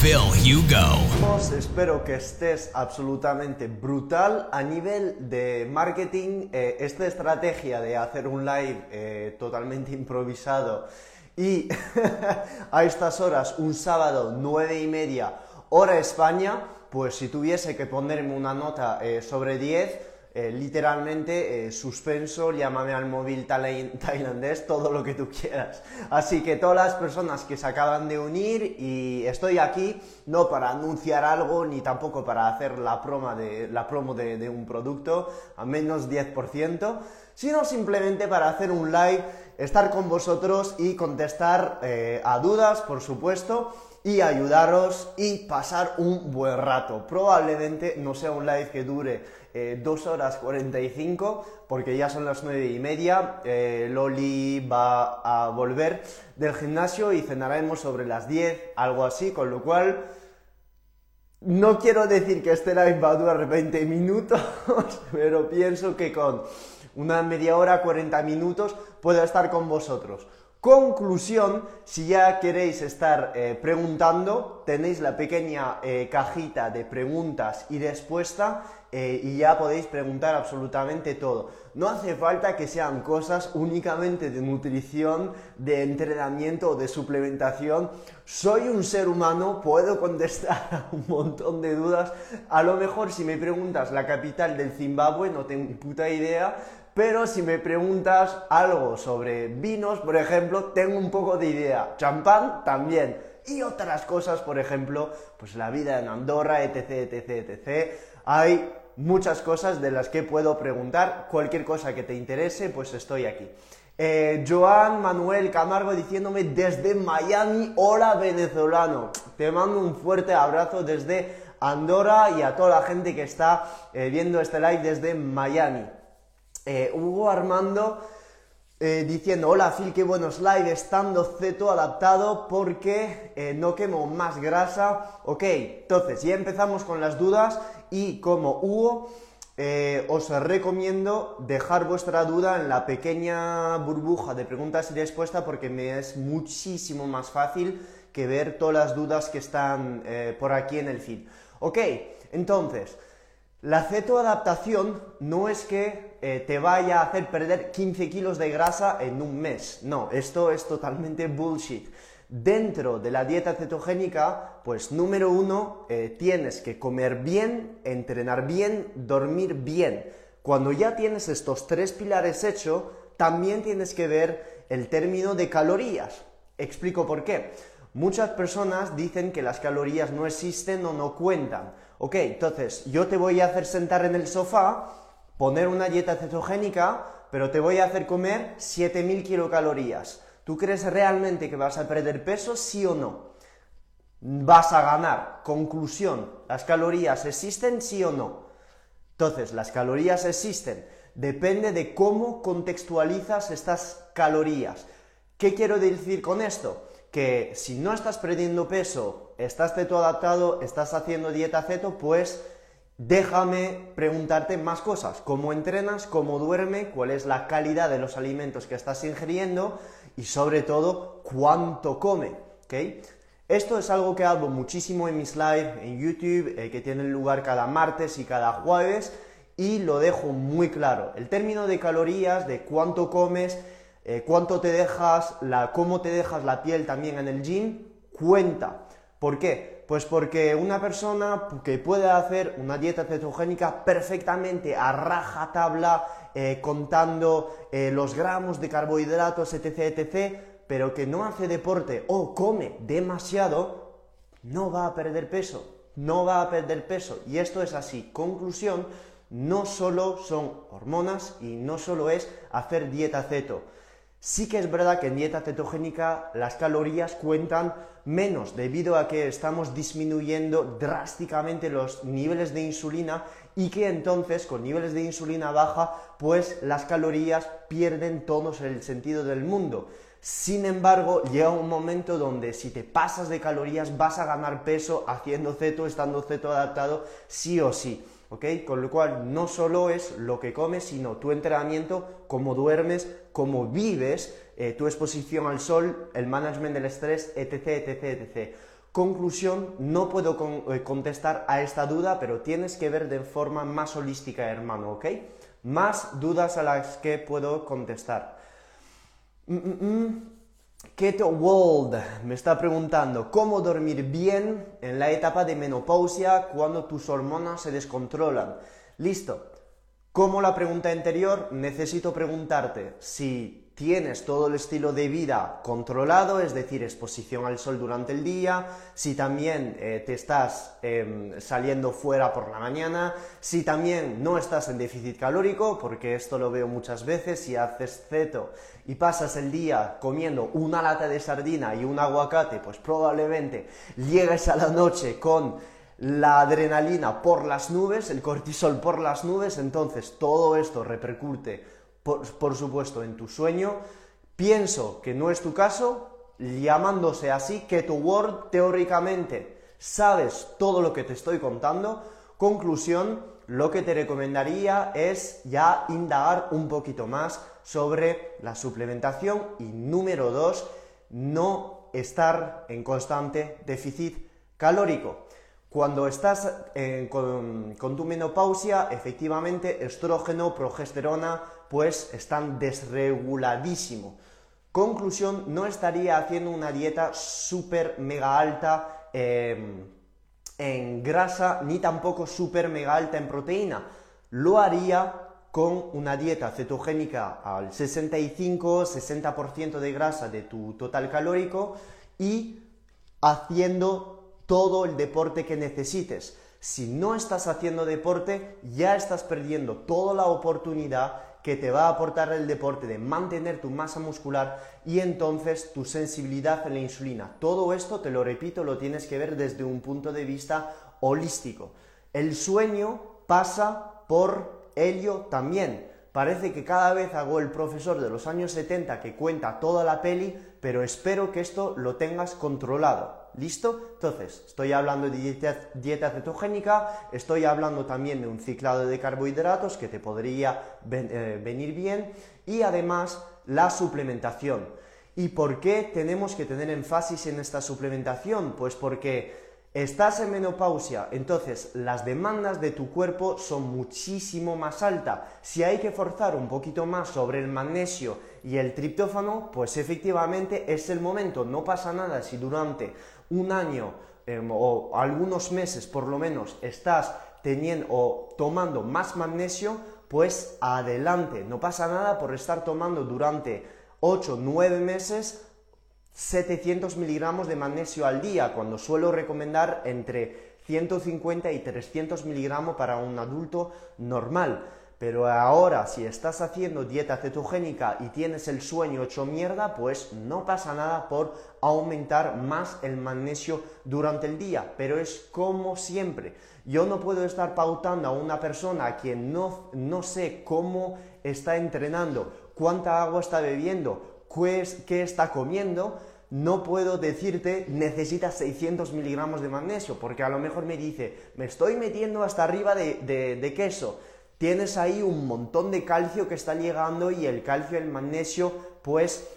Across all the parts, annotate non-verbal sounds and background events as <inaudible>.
Phil Hugo. Espero que estés absolutamente brutal a nivel de marketing. Eh, esta estrategia de hacer un live eh, totalmente improvisado y <laughs> a estas horas, un sábado, nueve y media, hora España, pues si tuviese que ponerme una nota eh, sobre 10, eh, literalmente eh, suspenso, llámame al móvil <laughs> tailandés, todo lo que tú quieras. Así que todas las personas que se acaban de unir y estoy aquí no para anunciar algo ni tampoco para hacer la, promo de, la promo de, un producto a menos 10%, sino simplemente para hacer un live, estar con vosotros y contestar eh, a dudas, por supuesto y ayudaros y pasar un buen rato. Probablemente no sea un live que dure 2 eh, horas 45 porque ya son las 9 y media. Eh, Loli va a volver del gimnasio y cenaremos sobre las 10, algo así, con lo cual no quiero decir que este live va a durar 20 minutos, <laughs> pero pienso que con una media hora, 40 minutos, puedo estar con vosotros. Conclusión, si ya queréis estar eh, preguntando, tenéis la pequeña cajita de preguntas y respuesta eh, y ya podéis preguntar absolutamente todo. No hace falta que sean cosas únicamente de nutrición, de entrenamiento o de suplementación. Soy un ser humano, puedo contestar <laughs> a un montón de dudas. A lo mejor si me preguntas la capital del Zimbabue, no tengo puta idea, pero si me preguntas algo sobre vinos, por ejemplo, tengo un poco de idea. Champán también. Y otras cosas, por ejemplo, pues la vida en Andorra, etc, etc, etc. Hay muchas cosas de las que puedo preguntar. Cualquier cosa que te interese, pues estoy aquí. Eh, Joan Manuel Camargo diciéndome desde Miami, hola venezolano. Te mando un fuerte abrazo desde Andorra y a toda la gente que está eh, viendo este live desde Miami. Eh, Hugo Armando diciendo, hola Phil, qué buenos live, estando ceto adaptado porque no quemo más grasa. Ok, entonces ya empezamos con las dudas y como Hugo, eh, os recomiendo dejar vuestra duda en la pequeña burbuja de preguntas y respuestas porque me es muchísimo más fácil que ver todas las dudas que están eh, por aquí en el feed. Ok, entonces, la cetoadaptación no es que eh, te vaya a hacer perder 15 kilos de grasa en un mes. No, esto es totalmente bullshit. Dentro de la dieta cetogénica, pues número uno, eh, tienes que comer bien, entrenar bien, dormir bien. Cuando ya tienes estos tres pilares hechos, también tienes que ver el término de calorías. Explico por qué. Muchas personas dicen que las calorías no existen o no cuentan. Ok, entonces yo te voy a hacer sentar en el sofá, poner una dieta cetogénica, pero te voy a hacer comer 7000 kilocalorías. ¿Tú crees realmente que vas a perder peso, sí o no? ¿Vas a ganar? Conclusión, ¿las calorías existen, sí o no? Entonces, las calorías existen. Depende de cómo contextualizas estas calorías. ¿Qué quiero decir con esto? Que si no estás perdiendo peso, estás ceto adaptado, estás haciendo dieta ceto, pues déjame preguntarte más cosas. ¿Cómo entrenas? ¿Cómo duerme? ¿Cuál es la calidad de los alimentos que estás ingiriendo? Y sobre todo cuánto come. Esto es algo que hago muchísimo en mis lives en YouTube, eh, que tienen lugar cada martes y cada jueves, y lo dejo muy claro. El término de calorías, de cuánto comes, eh, cuánto te dejas, la, cómo te dejas la piel también en el gym, cuenta. ¿Por qué? Pues porque una persona que puede hacer una dieta cetogénica perfectamente a raja tabla, eh, contando eh, los gramos de carbohidratos, etc., etc., pero que no hace deporte o come demasiado, no va a perder peso, no va a perder peso. Y esto es así. Conclusión, no solo son hormonas y no solo es hacer dieta ceto. Sí que es verdad que en dieta cetogénica las calorías cuentan menos debido a que estamos disminuyendo drásticamente los niveles de insulina y que entonces con niveles de insulina baja pues las calorías pierden todos el sentido del mundo. Sin embargo, llega un momento donde si te pasas de calorías vas a ganar peso haciendo ceto, estando ceto adaptado, sí o sí. Con lo cual no solo es lo que comes, sino tu entrenamiento, cómo duermes, cómo vives, eh, tu exposición al sol, el management del estrés, etc, etc, etc. Conclusión, no puedo eh, contestar a esta duda, pero tienes que ver de forma más holística, hermano, ¿ok? Más dudas a las que puedo contestar. Mm, mm, mm. Keto World me está preguntando cómo dormir bien en la etapa de menopausia cuando tus hormonas se descontrolan. Listo. Como la pregunta anterior, necesito preguntarte si tienes todo el estilo de vida controlado, es decir, exposición al sol durante el día, si también eh, te estás em, saliendo fuera por la mañana, si también no estás en déficit calórico, porque esto lo veo muchas veces, si haces ceto y pasas el día comiendo una lata de sardina y un aguacate, pues probablemente llegues a la noche con la adrenalina por las nubes, el cortisol por las nubes, entonces todo esto repercute por, supuesto, en tu sueño. Pienso que no es tu caso, llamándose así, que tu Word teóricamente sabes todo lo que te estoy contando. Conclusión, lo que te recomendaría es ya indagar un poquito más sobre la suplementación y número dos, no estar en constante déficit calórico. Cuando estás eh, con, tu menopausia, efectivamente, estrógeno, progesterona, pues están desreguladísimo. Conclusión, no estaría haciendo una dieta súper mega alta em, en grasa, ni tampoco súper mega alta en proteína. Lo haría con una dieta cetogénica al 65-60% de grasa de tu total calórico y haciendo todo el deporte que necesites. Si no estás haciendo deporte, ya estás perdiendo toda la oportunidad que te va a aportar el deporte de mantener tu masa muscular y entonces tu sensibilidad a la insulina. Todo esto, te lo repito, lo tienes que ver desde un punto de vista holístico. El sueño pasa por ello también. Parece que cada vez hago el profesor de los años 70 que cuenta toda la peli, pero espero que esto lo tengas controlado. ¿Listo? Entonces, estoy hablando de dieta, cetogénica, estoy hablando también de un ciclado de carbohidratos que te podría eh, venir bien y además la suplementación. ¿Y por qué tenemos que tener énfasis en esta suplementación? Pues porque Estás en menopausia, entonces las demandas de tu cuerpo son muchísimo más altas. Si hay que forzar un poquito más sobre el magnesio y el triptófano, pues efectivamente es el momento. No pasa nada si durante un año em, o algunos meses por lo menos estás teniendo o tomando más magnesio, pues adelante. No pasa nada por estar tomando durante 8, 9 meses 700 miligramos de magnesio al día, cuando suelo recomendar entre 150 y 300 miligramos para un adulto normal. Pero ahora, si estás haciendo dieta cetogénica y tienes el sueño hecho mierda, pues no pasa nada por aumentar más el magnesio durante el día. Pero es como siempre. Yo no puedo estar pautando a una persona a quien no, no sé cómo está entrenando, cuánta agua está bebiendo, qué está comiendo, no puedo decirte necesitas 600 miligramos de magnesio, porque a lo mejor me dice, me estoy metiendo hasta arriba de, queso. Tienes ahí un montón de calcio que está llegando y el calcio y el magnesio, pues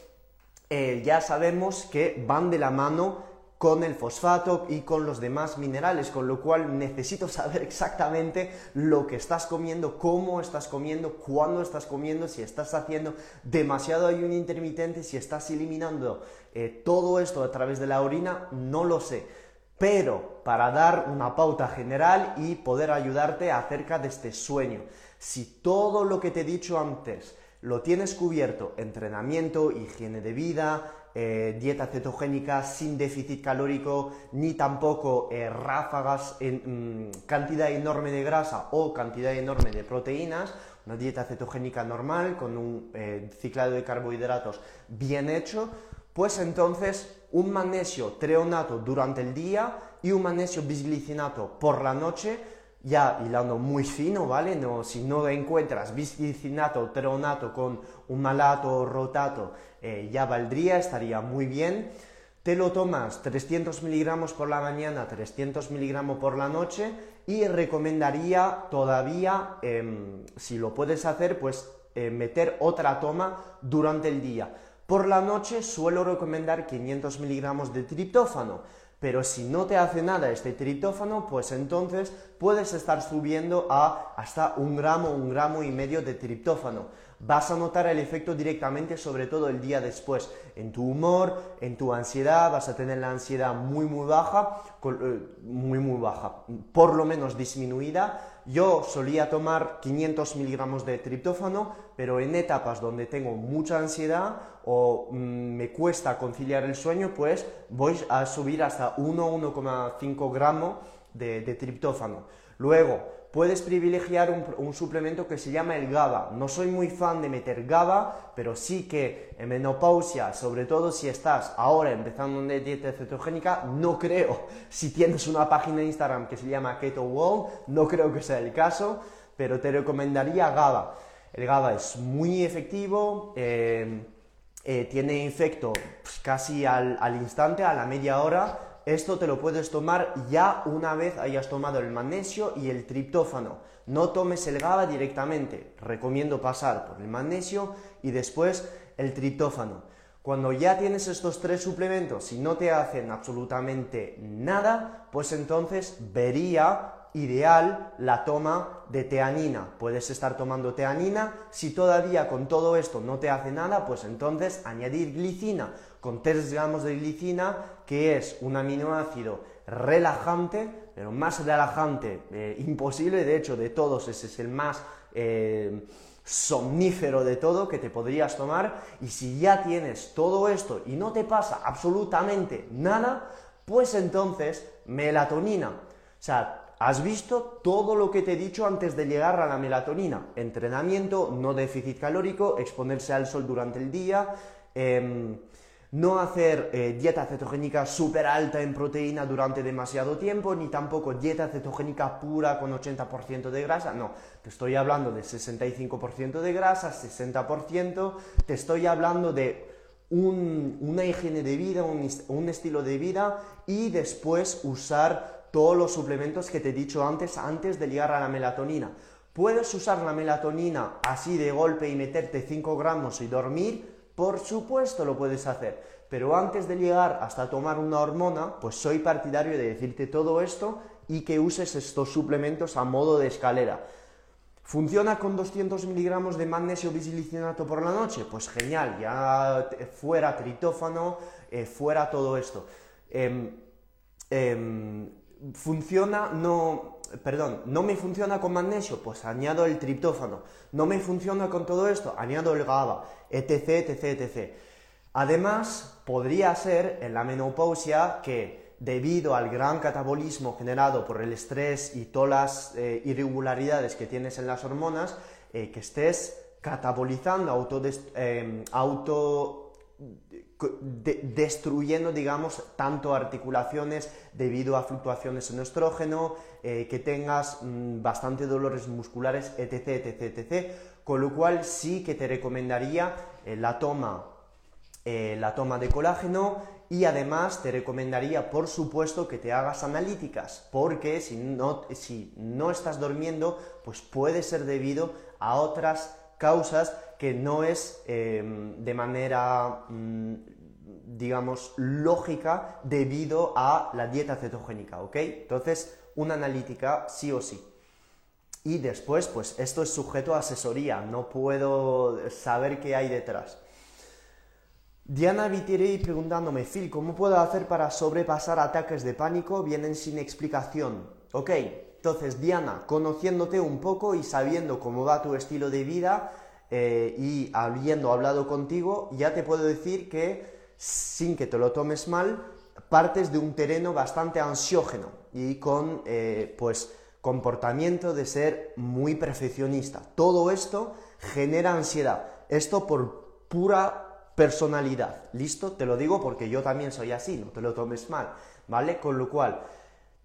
eh, ya sabemos que van de la mano con el fosfato y con los demás minerales, con lo cual necesito <laughs> saber exactamente lo que estás comiendo, cómo estás comiendo, cuándo estás comiendo, si estás haciendo demasiado ayuno intermitente, si estás eliminando eh, todo esto a través de la orina, no lo sé. Pero para dar una pauta general y poder ayudarte acerca de este sueño, si todo lo que te he dicho antes lo tienes cubierto, entrenamiento, higiene de vida, eh, dieta cetogénica sin déficit calórico, ni tampoco eh, ráfagas en mm, cantidad enorme de grasa o cantidad enorme de proteínas, una dieta cetogénica normal con un eh, ciclado de carbohidratos bien hecho, pues entonces un magnesio treonato durante el día y un magnesio bisglicinato por la noche, ya hilando muy fino, ¿vale? No, si no encuentras bisglicinato treonato con un malato rotato, eh, ya valdría, estaría muy bien. Te lo tomas 300 miligramos por la mañana, 300 miligramos por la noche y recomendaría todavía, em, si lo puedes hacer, pues eh, meter otra toma durante el día. Por la noche suelo recomendar 500 miligramos de triptófano, pero si no te hace nada este triptófano, pues entonces puedes estar subiendo a hasta un gramo, un gramo y medio de triptófano vas a notar el efecto directamente, sobre todo el día después, en tu humor, en tu ansiedad, vas a tener la ansiedad muy muy baja, eh, muy muy baja, por lo menos disminuida. Yo solía tomar 500 miligramos de triptófano, pero en etapas donde tengo mucha ansiedad o mm, me cuesta conciliar el sueño, pues voy a subir hasta 1-1,5 gramos de, de triptófano. Luego, puedes privilegiar un, suplemento que se llama el GABA. No soy muy fan de meter GABA, pero sí que en menopausia, sobre todo si estás ahora empezando una dieta cetogénica, no creo, <laughs> si tienes una página de Instagram que se llama Keto Wall, no creo que sea el caso, pero te recomendaría GABA. El GABA es muy efectivo, eh, eh, tiene efecto pues, casi al, al instante, a la media hora, esto te lo puedes tomar ya una vez hayas tomado el magnesio y el triptófano. No tomes el GABA directamente. Recomiendo pasar por el magnesio y después el triptófano. Cuando ya tienes estos tres suplementos y no te hacen absolutamente nada, pues entonces vería ideal la toma de teanina. Puedes estar tomando teanina. Si todavía con todo esto no te hace nada, pues entonces añadir glicina con 3 gramos de glicina, que es un aminoácido relajante, pero más relajante eh, imposible, de hecho de todos ese es el más eh, somnífero de todo que te podrías tomar, y si ya tienes todo esto y no te pasa absolutamente nada, pues entonces melatonina. O sea, Has visto todo lo que te he dicho antes de llegar a la melatonina. Entrenamiento, no déficit calórico, exponerse al sol durante el día, em, no hacer eh, dieta cetogénica súper alta en proteína durante demasiado tiempo, ni tampoco dieta cetogénica pura con 80% de grasa, no, te estoy hablando de 65% de grasa, 60%, te estoy hablando de una higiene de vida, un, un estilo de vida y después usar todos los suplementos que te he dicho antes, antes de llegar a la melatonina. Puedes usar la melatonina así de golpe y meterte 5 gramos y dormir, por supuesto lo puedes hacer, pero antes de llegar hasta tomar una hormona, pues soy partidario de decirte todo esto y que uses estos suplementos a modo de escalera. ¿Funciona con 200 miligramos de magnesio bisilicinato por la noche? Pues genial, ya fuera tritófano, eh, fuera todo esto. Em, em, ¿Funciona? No, perdón, no me funciona con magnesio, pues añado el triptófano. No me funciona con todo esto, añado el GABA, etc, etc, etc. Además, podría ser en la menopausia que debido al gran catabolismo generado por el estrés y todas las eh, irregularidades que tienes en las hormonas, eh, que estés catabolizando, auto, eh, auto destruyendo, digamos, tanto articulaciones debido a fluctuaciones en estrógeno, eh, que tengas mm, bastante dolores musculares, etc, etc, etc. Con lo cual sí que te recomendaría eh, la, toma, eh, la toma de colágeno y además te recomendaría, por supuesto, que te hagas analíticas, porque si no, si no estás durmiendo, pues puede ser debido a otras causas que no es em, de manera, mm, digamos, lógica debido a la dieta cetogénica, ¿ok? Entonces, una analítica sí o sí. Y después, pues esto es sujeto a asesoría, no puedo saber qué hay detrás. Diana Vitirei preguntándome, Phil, ¿cómo puedo hacer para sobrepasar ataques de pánico? Vienen sin explicación. Ok, entonces Diana, conociéndote un poco y sabiendo cómo va tu estilo de vida, eh, y habiendo hablado contigo, ya te puedo decir que sin que te lo tomes mal, partes de un terreno bastante ansiógeno y con eh, pues comportamiento de ser muy perfeccionista. Todo esto genera ansiedad. Esto por pura personalidad. ¿Listo? Te lo digo porque yo también soy así, no te lo tomes mal. ¿Vale? Con lo cual,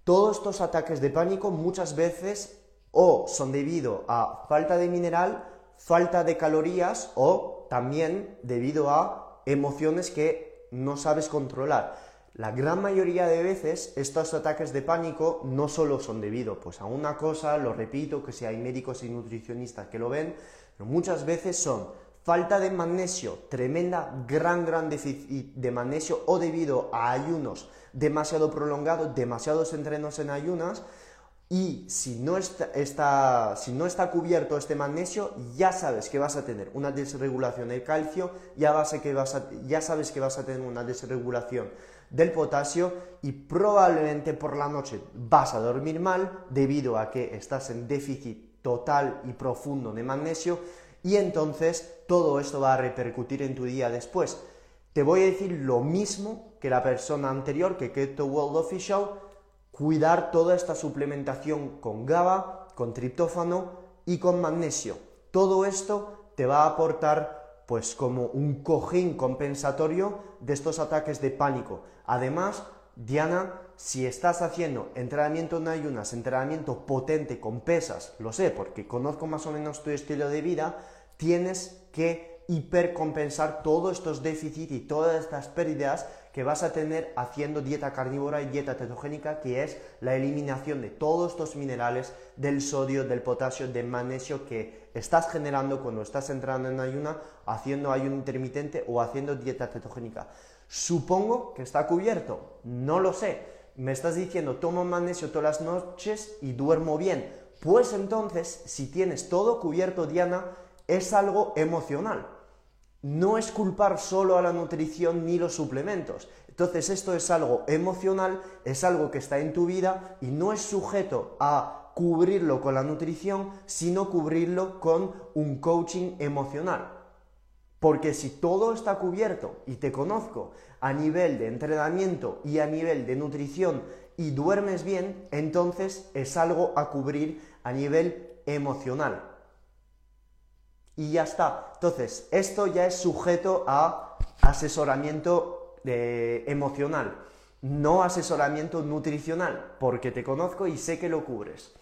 todos estos ataques de pánico muchas veces o son debido a falta de mineral, falta de calorías o también debido a emociones que no sabes controlar. La gran mayoría de veces estos ataques de pánico no solo son debido pues, a una cosa, lo repito, que si hay médicos y nutricionistas que lo ven, pero muchas veces son falta de magnesio, tremenda, gran, gran déficit de magnesio o debido a ayunos demasiado prolongados, demasiados entrenos en ayunas, y si no está, si no está cubierto este magnesio, ya sabes que vas a tener una desregulación del calcio, ya, que vas ya sabes que vas a tener una desregulación del potasio y probablemente por la noche vas a dormir mal debido a que estás en déficit total y profundo de magnesio y entonces todo esto va a repercutir en tu día después. Te voy a decir lo mismo que la persona anterior, que Keto World Official, cuidar toda esta suplementación con GABA, con triptófano y con magnesio. Todo esto te va a aportar pues como un cojín compensatorio de estos ataques de pánico. Además, Diana, si estás haciendo entrenamiento en ayunas, entrenamiento potente con pesas, lo sé porque conozco más o menos tu estilo de vida, tienes que hipercompensar todos estos déficits y todas estas pérdidas que vas a tener haciendo dieta carnívora y dieta cetogénica, que es la eliminación de todos estos minerales, del sodio, del potasio, del magnesio que estás generando cuando estás entrando en ayuna, haciendo ayuno intermitente o haciendo dieta cetogénica. Supongo que está cubierto, no lo sé. Me estás diciendo tomo magnesio todas las noches y duermo bien. Pues entonces, si tienes todo cubierto, Diana, es algo emocional. No es culpar solo a la nutrición ni los suplementos. Entonces esto es algo emocional, es algo que está en tu vida y no es sujeto a cubrirlo con la nutrición, sino cubrirlo con un coaching emocional. Porque si todo está cubierto y te conozco a nivel de entrenamiento y a nivel de nutrición y duermes bien, entonces es algo a cubrir a nivel emocional. Y ya está. Entonces, esto ya es sujeto a asesoramiento eh, emocional, no asesoramiento nutricional, porque te conozco y sé que lo cubres.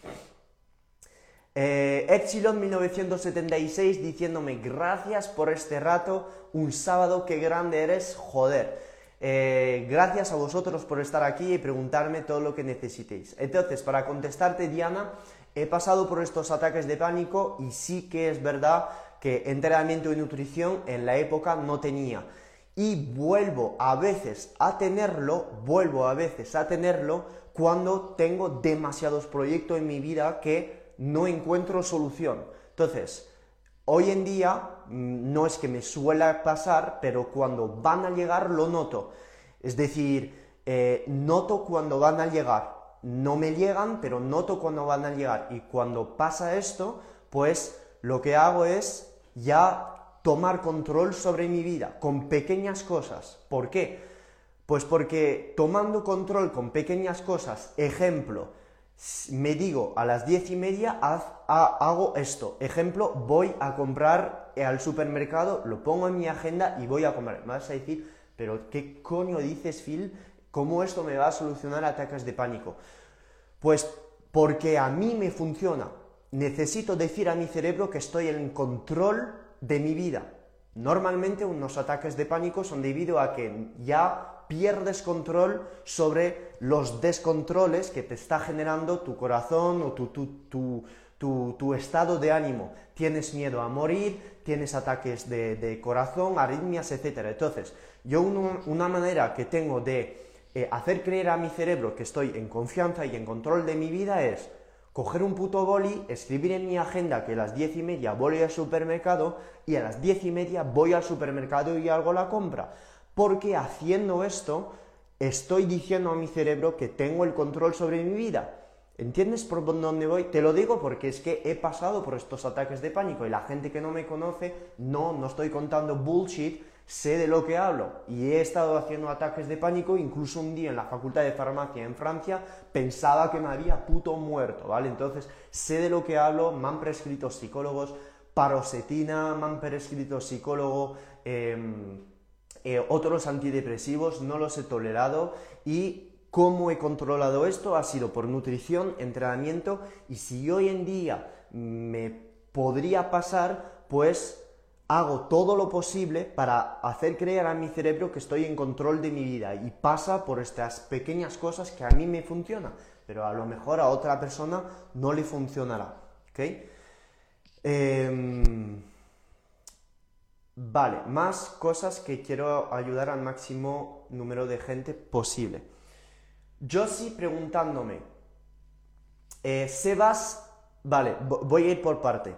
Eh, Epsilon 1976 diciéndome gracias por este rato, un sábado, qué grande eres, joder. Eh, gracias a vosotros por estar aquí y preguntarme todo lo que necesitéis. Entonces, para contestarte, Diana, he pasado por estos ataques de pánico y sí que es verdad que entrenamiento y nutrición en la época no tenía. Y vuelvo a veces a tenerlo, vuelvo a veces a tenerlo cuando tengo demasiados proyectos en mi vida que no encuentro solución. Entonces, hoy en día mm, no es que me suele pasar, pero cuando van a llegar lo noto. Es decir, eh, noto cuando van a llegar. No me llegan, pero noto cuando van a llegar. Y cuando pasa esto, pues lo que hago es ya tomar control sobre mi vida con pequeñas cosas. ¿Por qué? Pues porque tomando control con pequeñas cosas, ejemplo, me digo a las diez y media hago esto. Ejemplo, voy a comprar al supermercado, lo pongo en mi agenda y voy a comprar. Me vas a decir, pero ¿qué coño dices, Phil? ¿Cómo esto me va a solucionar ataques de pánico? Pues porque a mí me funciona. Necesito decir a mi cerebro que estoy en control de mi vida. Normalmente unos ataques de pánico son debido a que ya pierdes control sobre los descontroles que te está generando tu corazón o tu, estado de ánimo. Tienes miedo a morir, tienes ataques de, corazón, arritmias, etc. Entonces, yo una manera que tengo de eh, hacer creer a mi cerebro que estoy en confianza y en control de mi vida es coger un puto boli, escribir en mi agenda que a las diez y media voy al supermercado y a las diez y media voy al supermercado y hago la compra porque haciendo esto estoy diciendo a mi cerebro que tengo el control sobre mi vida. ¿Entiendes por dónde voy? Te lo digo porque es que he pasado por estos ataques de pánico y la gente que no me conoce, no, no estoy contando bullshit, sé de lo que hablo y he estado haciendo ataques de pánico, incluso un día en la Facultad de Farmacia en Francia pensaba que me había puto muerto, ¿vale? Entonces sé de lo que hablo, me han prescrito psicólogos, parosetina, me han prescrito psicólogo, em, eh, otros antidepresivos, no los he tolerado y ¿Cómo he controlado esto? Ha sido por nutrición, entrenamiento y si hoy en día me podría pasar, pues hago todo lo posible para hacer creer a mi cerebro que estoy en control de mi vida y pasa por estas pequeñas cosas que a mí me funcionan, pero a lo mejor a otra persona no le funcionará. Em, vale, más cosas que quiero ayudar al máximo número de gente posible. Yo sí preguntándome, eh, Sebas, vale, voy a ir por parte.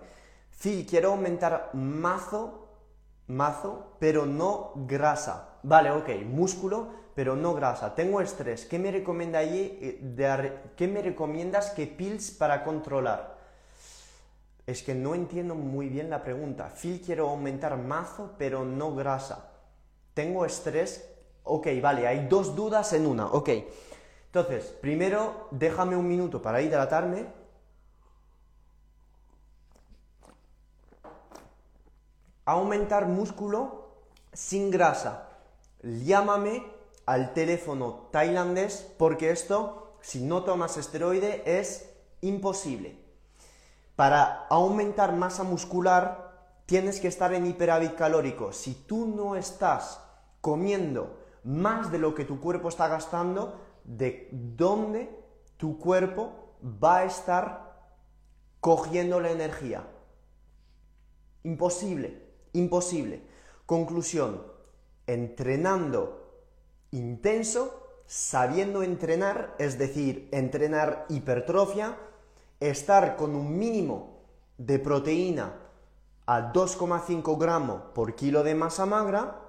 Sí, quiero aumentar mazo, mazo, pero no grasa. Vale, ok, músculo, pero no grasa. Tengo estrés. ¿Qué me, recomienda allí, eh, ¿qué me recomiendas que pills para controlar? Es que no entiendo muy bien la pregunta. Phil, quiero aumentar mazo, pero no grasa. Tengo estrés. Ok, vale, hay dos dudas en una. Ok. Entonces, primero déjame un minuto para hidratarme. Aumentar músculo sin grasa. Llámame al teléfono tailandés porque esto, si no tomas esteroide, es imposible. Para aumentar masa muscular tienes que estar en hiperávit calórico. Si tú no estás comiendo más de lo que tu cuerpo está gastando, de dónde tu cuerpo va a estar cogiendo la energía. Imposible, imposible. Conclusión, entrenando intenso, sabiendo entrenar, es decir, entrenar hipertrofia, estar con un mínimo de proteína a 2,5 gramos por kilo de masa magra,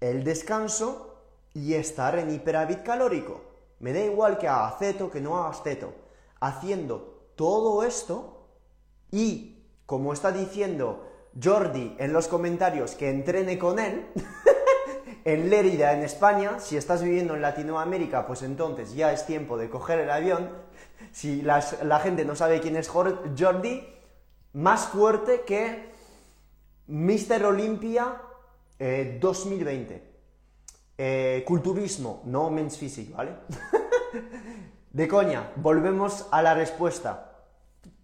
el descanso y estar en hiperávit calórico. Me da igual que haga ceto, que no hagas ceto. Haciendo todo esto y, como está diciendo Jordi en los comentarios, que entrene con él, <laughs> en Lérida, en España, si estás viviendo en Latinoamérica, pues entonces ya es tiempo de coger el avión. Si la gente no sabe quién es Jordi, más fuerte que Mr. Olympia 2020. Eh, eh, culturismo, no men's physique, ¿vale? <laughs> de coña, volvemos a la respuesta.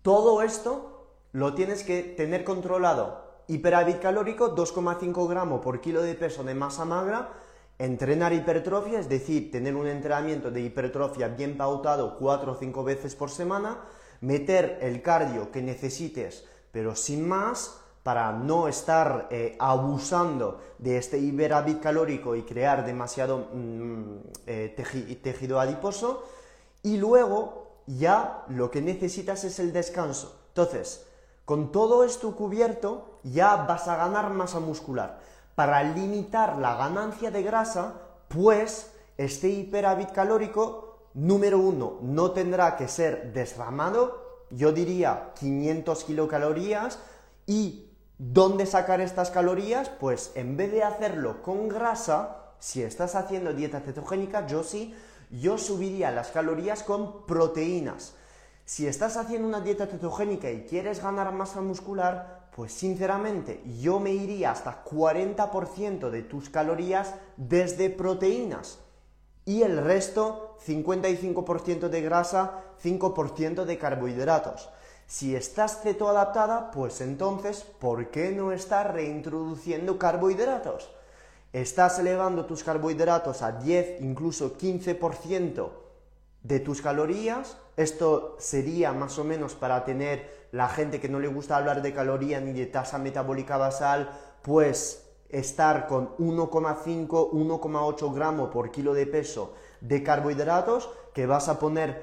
Todo esto lo tienes que tener controlado. Hiperávit calórico, 2,5 gramos por kilo de peso de masa magra. Entrenar hipertrofia, es decir, tener un entrenamiento de hipertrofia bien pautado 4 o 5 veces por semana. Meter el cardio que necesites, pero sin más para no estar eh, abusando de este hiperávit calórico y crear demasiado mm, eh, tejido adiposo. Y luego ya lo que necesitas es el descanso. Entonces, con todo esto cubierto, ya vas a ganar masa muscular. Para limitar la ganancia de grasa, pues este hiperávit calórico, número uno, no tendrá que ser desramado, yo diría 500 kilocalorías, y ¿Dónde sacar estas calorías? Pues en vez de hacerlo con grasa, si estás haciendo dieta cetogénica, yo sí, yo subiría las calorías con proteínas. Si estás haciendo una dieta cetogénica y quieres ganar masa muscular, pues sinceramente yo me iría hasta 40% de tus calorías desde proteínas y el resto 55% de grasa, 5% de carbohidratos. Si estás cetoadaptada, pues entonces, ¿por qué no estás reintroduciendo carbohidratos? Estás elevando tus carbohidratos a 10, incluso 15% de tus calorías. Esto sería más o menos para tener la gente que no le gusta hablar de caloría ni de tasa metabólica basal, pues estar con 1,5, 1,8 gramos por kilo de peso de carbohidratos que vas a poner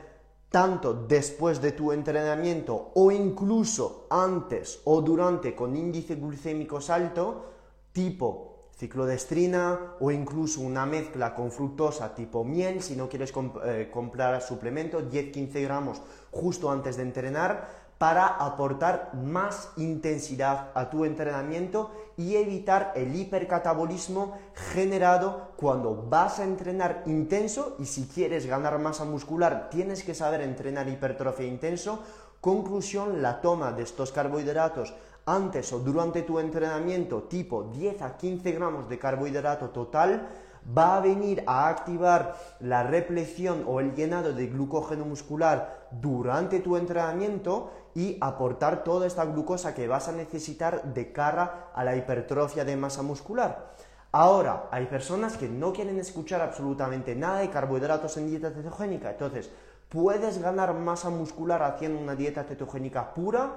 tanto después de tu entrenamiento o incluso antes o durante con índice glucémico alto, tipo ciclodestrina o incluso una mezcla con fructosa tipo miel, si no quieres eh, comprar suplemento, 10-15 gramos justo antes de entrenar para aportar más intensidad a tu entrenamiento y evitar el hipercatabolismo generado cuando vas a entrenar intenso y si quieres ganar masa muscular tienes que saber entrenar hipertrofia intenso. Conclusión, la toma de estos carbohidratos antes o durante tu entrenamiento tipo 10 a 15 gramos de carbohidrato total va a venir a activar la repleción o el llenado de glucógeno muscular durante tu entrenamiento y aportar toda esta glucosa que vas a necesitar de cara a la hipertrofia de masa muscular. Ahora, hay personas que no quieren escuchar absolutamente nada de carbohidratos en dieta cetogénica, entonces, ¿puedes ganar masa muscular haciendo una dieta cetogénica pura?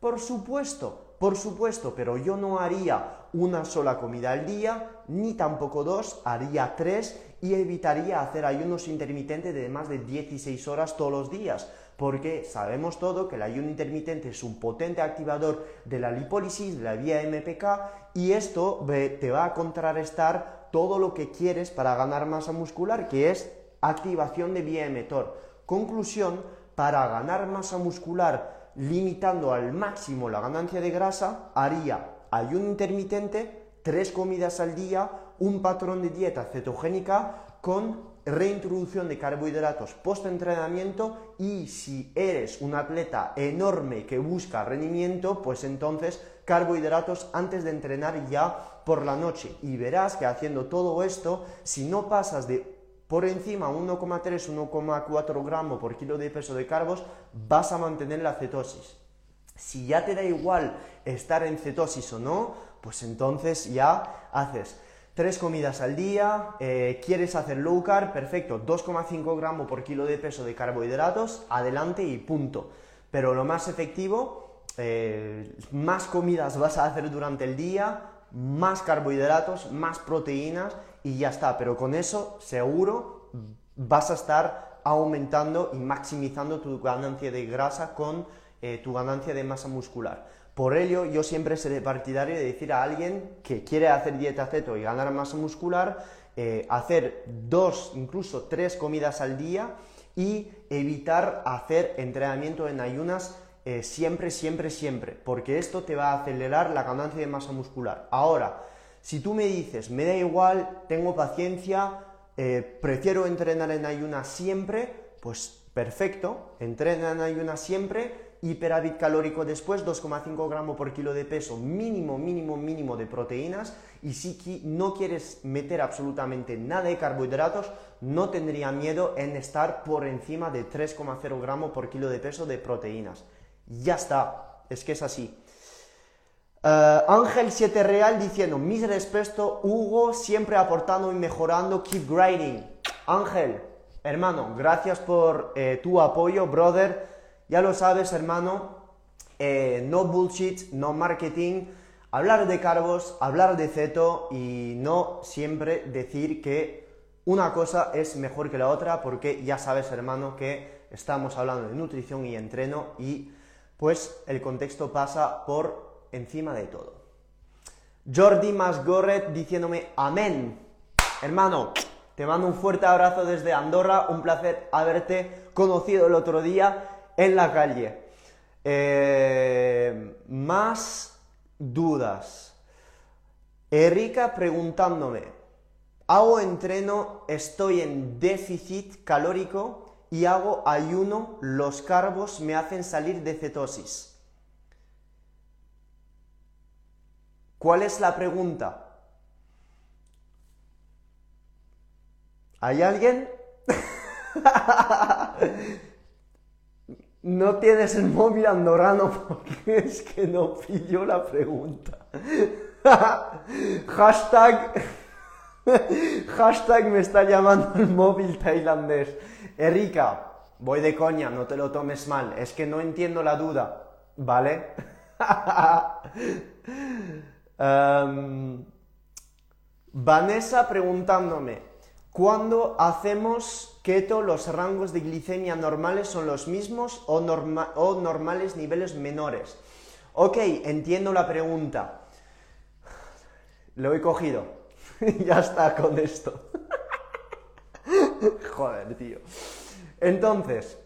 Por supuesto, por supuesto, pero yo no haría una sola comida al día, ni tampoco dos, haría tres y evitaría hacer ayunos intermitentes de más de 16 horas todos los días, porque sabemos todo que el ayuno intermitente es un potente activador de la lipólisis, de la vía MPK, y esto te va a contrarrestar todo lo que quieres para ganar masa muscular, que es activación de vía mTOR. Conclusión, para ganar masa muscular limitando al máximo la ganancia de grasa, haría ayuno intermitente, tres comidas al día, un patrón de dieta cetogénica con reintroducción de carbohidratos post-entrenamiento y si eres un atleta enorme que busca rendimiento, pues entonces carbohidratos antes de entrenar ya por la noche. Y verás que haciendo todo esto, si no pasas de por encima 1,3, 1,4 gramos por kilo de peso de carbos, vas a mantener la cetosis. Si ya te da igual estar en cetosis o no, pues entonces ya haces tres comidas al día, eh, quieres hacer low carb, perfecto, 2,5 gramos por kilo de peso de carbohidratos, adelante y punto. Pero lo más efectivo, eh, más comidas vas a hacer durante el día, más carbohidratos, más proteínas y ya está. Pero con eso seguro vas a estar aumentando y maximizando tu ganancia de grasa con eh, tu ganancia de masa muscular. Por ello, yo siempre seré partidario de decir a alguien que quiere hacer dieta ceto y ganar masa muscular, eh, hacer dos, incluso tres comidas al día y evitar hacer entrenamiento en ayunas eh, siempre, siempre, siempre, porque esto te va a acelerar la ganancia de masa muscular. Ahora, si tú me dices, me da igual, tengo paciencia, eh, prefiero entrenar en ayunas siempre, pues perfecto, entrena en ayunas siempre, hiperávit calórico después, 2,5 gramos por kilo de peso, mínimo, mínimo, mínimo de proteínas, y si no quieres meter absolutamente nada de carbohidratos, no tendría miedo en estar por encima de 3,0 gramos por kilo de peso de proteínas. Ya está, es que es así. Eh, Ángel 7 Real diciendo, mis respeto, Hugo, siempre aportando y mejorando, keep grinding. Ángel, hermano, gracias por eh, tu apoyo, brother. Ya lo sabes, hermano, eh, no bullshit, no marketing, hablar de carbos, hablar de ceto y no siempre decir que una cosa es mejor que la otra, porque ya sabes, hermano, que estamos hablando de nutrición y entreno y pues el contexto pasa por encima de todo. Jordi Masgorret diciéndome amén. Hermano, te mando un fuerte abrazo desde Andorra, un placer haberte conocido el otro día en la calle. Eh, más dudas. Erika preguntándome, hago entreno, estoy en déficit calórico y hago ayuno, los carbos me hacen salir de cetosis. ¿Cuál es la pregunta? ¿Hay alguien? <laughs> no tienes el móvil andorrano porque es que no pillo la pregunta. <laughs> hashtag, <laughs> hashtag me está llamando el móvil tailandés. Erika, voy de coña, no te lo tomes mal, es que no entiendo la duda, ¿vale? Em, Vanessa preguntándome, ¿cuándo hacemos keto los rangos de glicemia normales son los mismos o, o normales niveles menores? Ok, entiendo la pregunta. Lo he cogido. <laughs> ya está con esto. <laughs> Joder, tío. Entonces,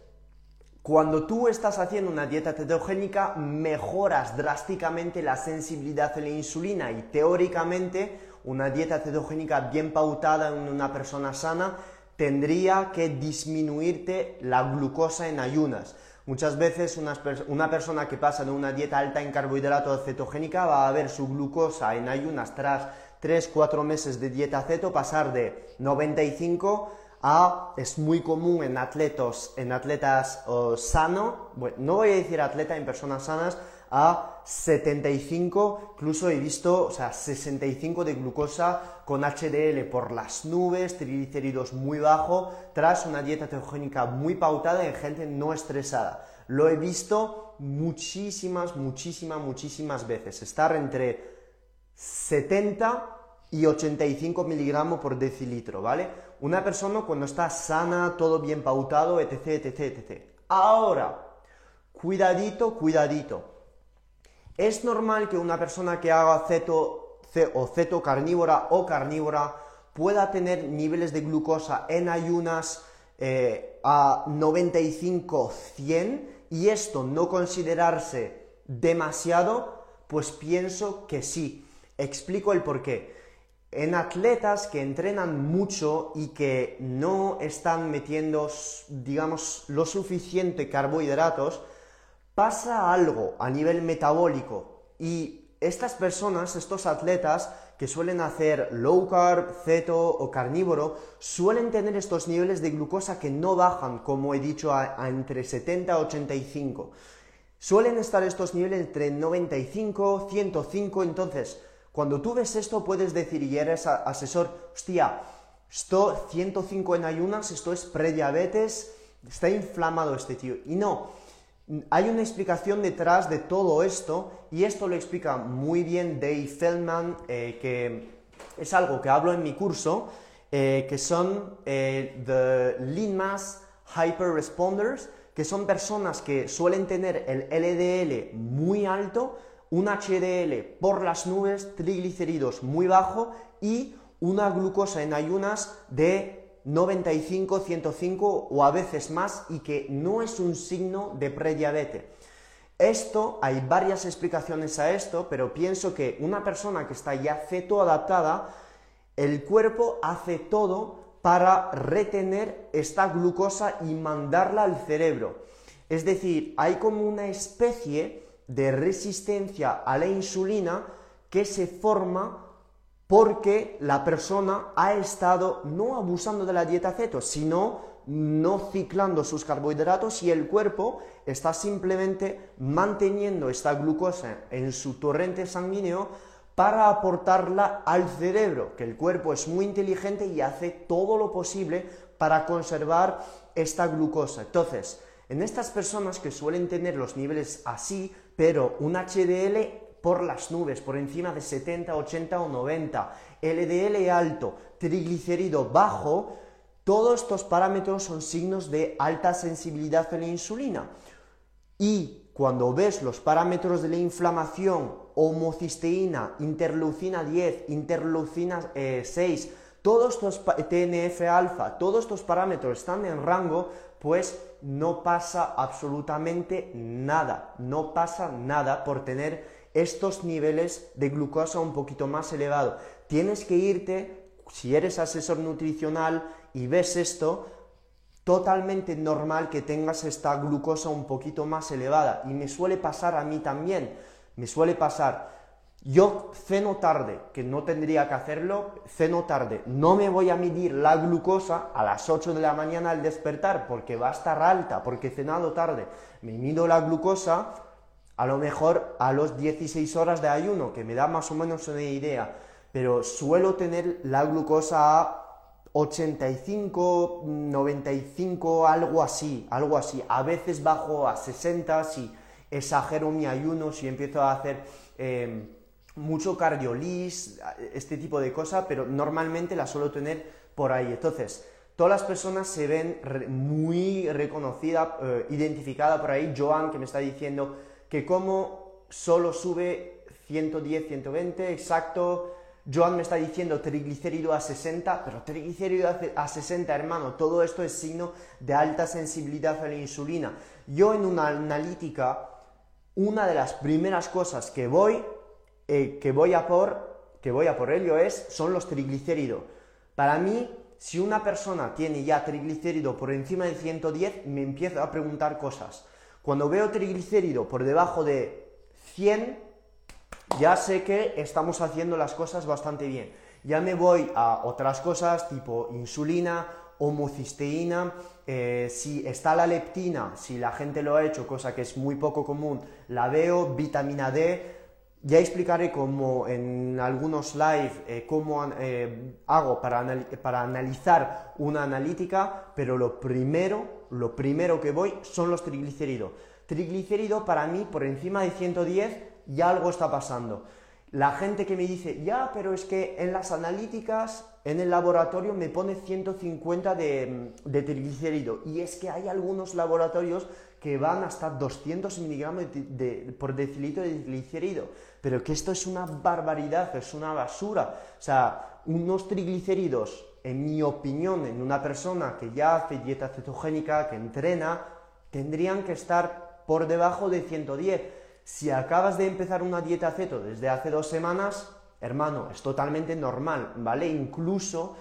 cuando tú estás haciendo una dieta cetogénica, mejoras drásticamente la sensibilidad a la insulina y teóricamente una dieta cetogénica bien pautada en una persona sana tendría que disminuirte la glucosa en ayunas. Muchas veces una, persona que pasa de una dieta alta en carbohidratos cetogénica va a ver su glucosa en ayunas tras 3-4 meses de dieta ceto pasar de 95 a, es muy común en atletas, en atletas sanos, no voy a decir atleta en personas sanas, a 75, incluso he visto, o sea, 65 de glucosa con HDL por las nubes, triglicéridos muy bajo, tras una dieta cetogénica muy pautada en gente no estresada. Lo he visto muchísimas, muchísimas, muchísimas veces. Estar entre 70 y 85 miligramos por decilitro, ¿vale? Una persona cuando está sana, todo bien pautado, etc, etc, etc. Ahora, cuidadito, cuidadito. Es normal que una persona que haga ceto o ceto carnívora o carnívora pueda tener niveles de glucosa en ayunas eh, a 95-100 y esto no considerarse demasiado, pues pienso que sí. Explico el por qué en atletas que entrenan mucho y que no están metiendo, digamos, lo suficiente carbohidratos, pasa algo a nivel metabólico y estas personas, estos atletas que suelen hacer low carb, ceto o carnívoro, suelen tener estos niveles de glucosa que no bajan, como he dicho, a, entre 70 y 85. Suelen estar estos niveles entre 95, 105, entonces cuando tú ves esto puedes decir y eres asesor, hostia, esto 105 en ayunas, esto es prediabetes, está inflamado este tío. Y no, hay una explicación detrás de todo esto y esto lo explica muy bien Dave Feldman, eh, que es algo que hablo en mi curso, eh, que son eh, the Lean Mass Hyper Responders, que son personas que suelen tener el LDL muy alto, un HDL por las nubes, triglicéridos muy bajo y una glucosa en ayunas de 95, 105 o a veces más y que no es un signo de prediabetes. Esto, hay varias explicaciones a esto, pero pienso que una persona que está ya ceto adaptada, el cuerpo hace todo para retener esta glucosa y mandarla al cerebro. Es decir, hay como una especie de resistencia a la insulina que se forma porque la persona ha estado no abusando de la dieta ceto, sino no ciclando sus carbohidratos y el cuerpo está simplemente manteniendo esta glucosa en su torrente sanguíneo para aportarla al cerebro, que el cuerpo es muy inteligente y hace todo lo posible para conservar esta glucosa. Entonces, en estas personas que suelen tener los niveles así, pero un HDL por las nubes, por encima de 70, 80 o 90, LDL alto, triglicérido bajo, todos estos parámetros son signos de alta sensibilidad a la insulina. Y cuando ves los parámetros de la inflamación, homocisteína, interleucina 10, interleucina 6, eh, todos estos TNF alfa, todos estos parámetros están en rango, pues no pasa absolutamente nada, no pasa nada por tener estos niveles de glucosa un poquito más elevado. Tienes que irte, si eres asesor nutricional y ves esto, totalmente normal que tengas esta glucosa un poquito más elevada. Y me suele pasar a mí también, me suele pasar. Yo ceno tarde, que no tendría que hacerlo, ceno tarde. No me voy a medir la glucosa a las 8 de la mañana al despertar porque va a estar alta, porque he cenado tarde. Me mido la glucosa a lo mejor a los 16 horas de ayuno, que me da más o menos una idea. Pero suelo tener la glucosa a 85, 95, algo así, algo así. A veces bajo a 60 si exagero mi ayuno, si empiezo a hacer... Em, mucho cardiolis, este tipo de cosas, pero normalmente la suelo tener por ahí. Entonces, todas las personas se ven muy reconocidas, eh, identificadas por ahí. Joan, que me está diciendo que como solo sube 110, 120, exacto. Joan me está diciendo triglicérido a 60, pero triglicérido a 60, hermano, todo esto es signo de alta sensibilidad a la insulina. Yo en una analítica, una de las primeras cosas que voy, eh, que voy a por, que voy a por ello es, son los triglicéridos. Para mí, si una persona tiene ya triglicérido por encima de 110, me empiezo a preguntar cosas. Cuando veo triglicérido por debajo de 100, ya sé que estamos haciendo las cosas bastante bien. Ya me voy a otras cosas tipo insulina, homocisteína, eh, si está la leptina, si la gente lo ha hecho, cosa que es muy poco común, la veo, vitamina D, ya explicaré cómo en algunos live eh, cómo eh, hago para, para, analizar una analítica, pero lo primero, lo primero que voy son los triglicéridos. Triglicérido para mí por encima de 110 ya algo está pasando. La gente que me dice, ya, pero es que en las analíticas, en el laboratorio me pone 150 de, de triglicérido. Y es que hay algunos laboratorios que van hasta 200 miligramos por decilitro de triglicérido. Pero que esto es una barbaridad, es una basura. O sea, unos triglicéridos, en mi opinión, en una persona que ya hace dieta cetogénica, que entrena, tendrían que estar por debajo de 110 si acabas de empezar una dieta ceto desde hace dos semanas, hermano, es totalmente normal, ¿vale? Incluso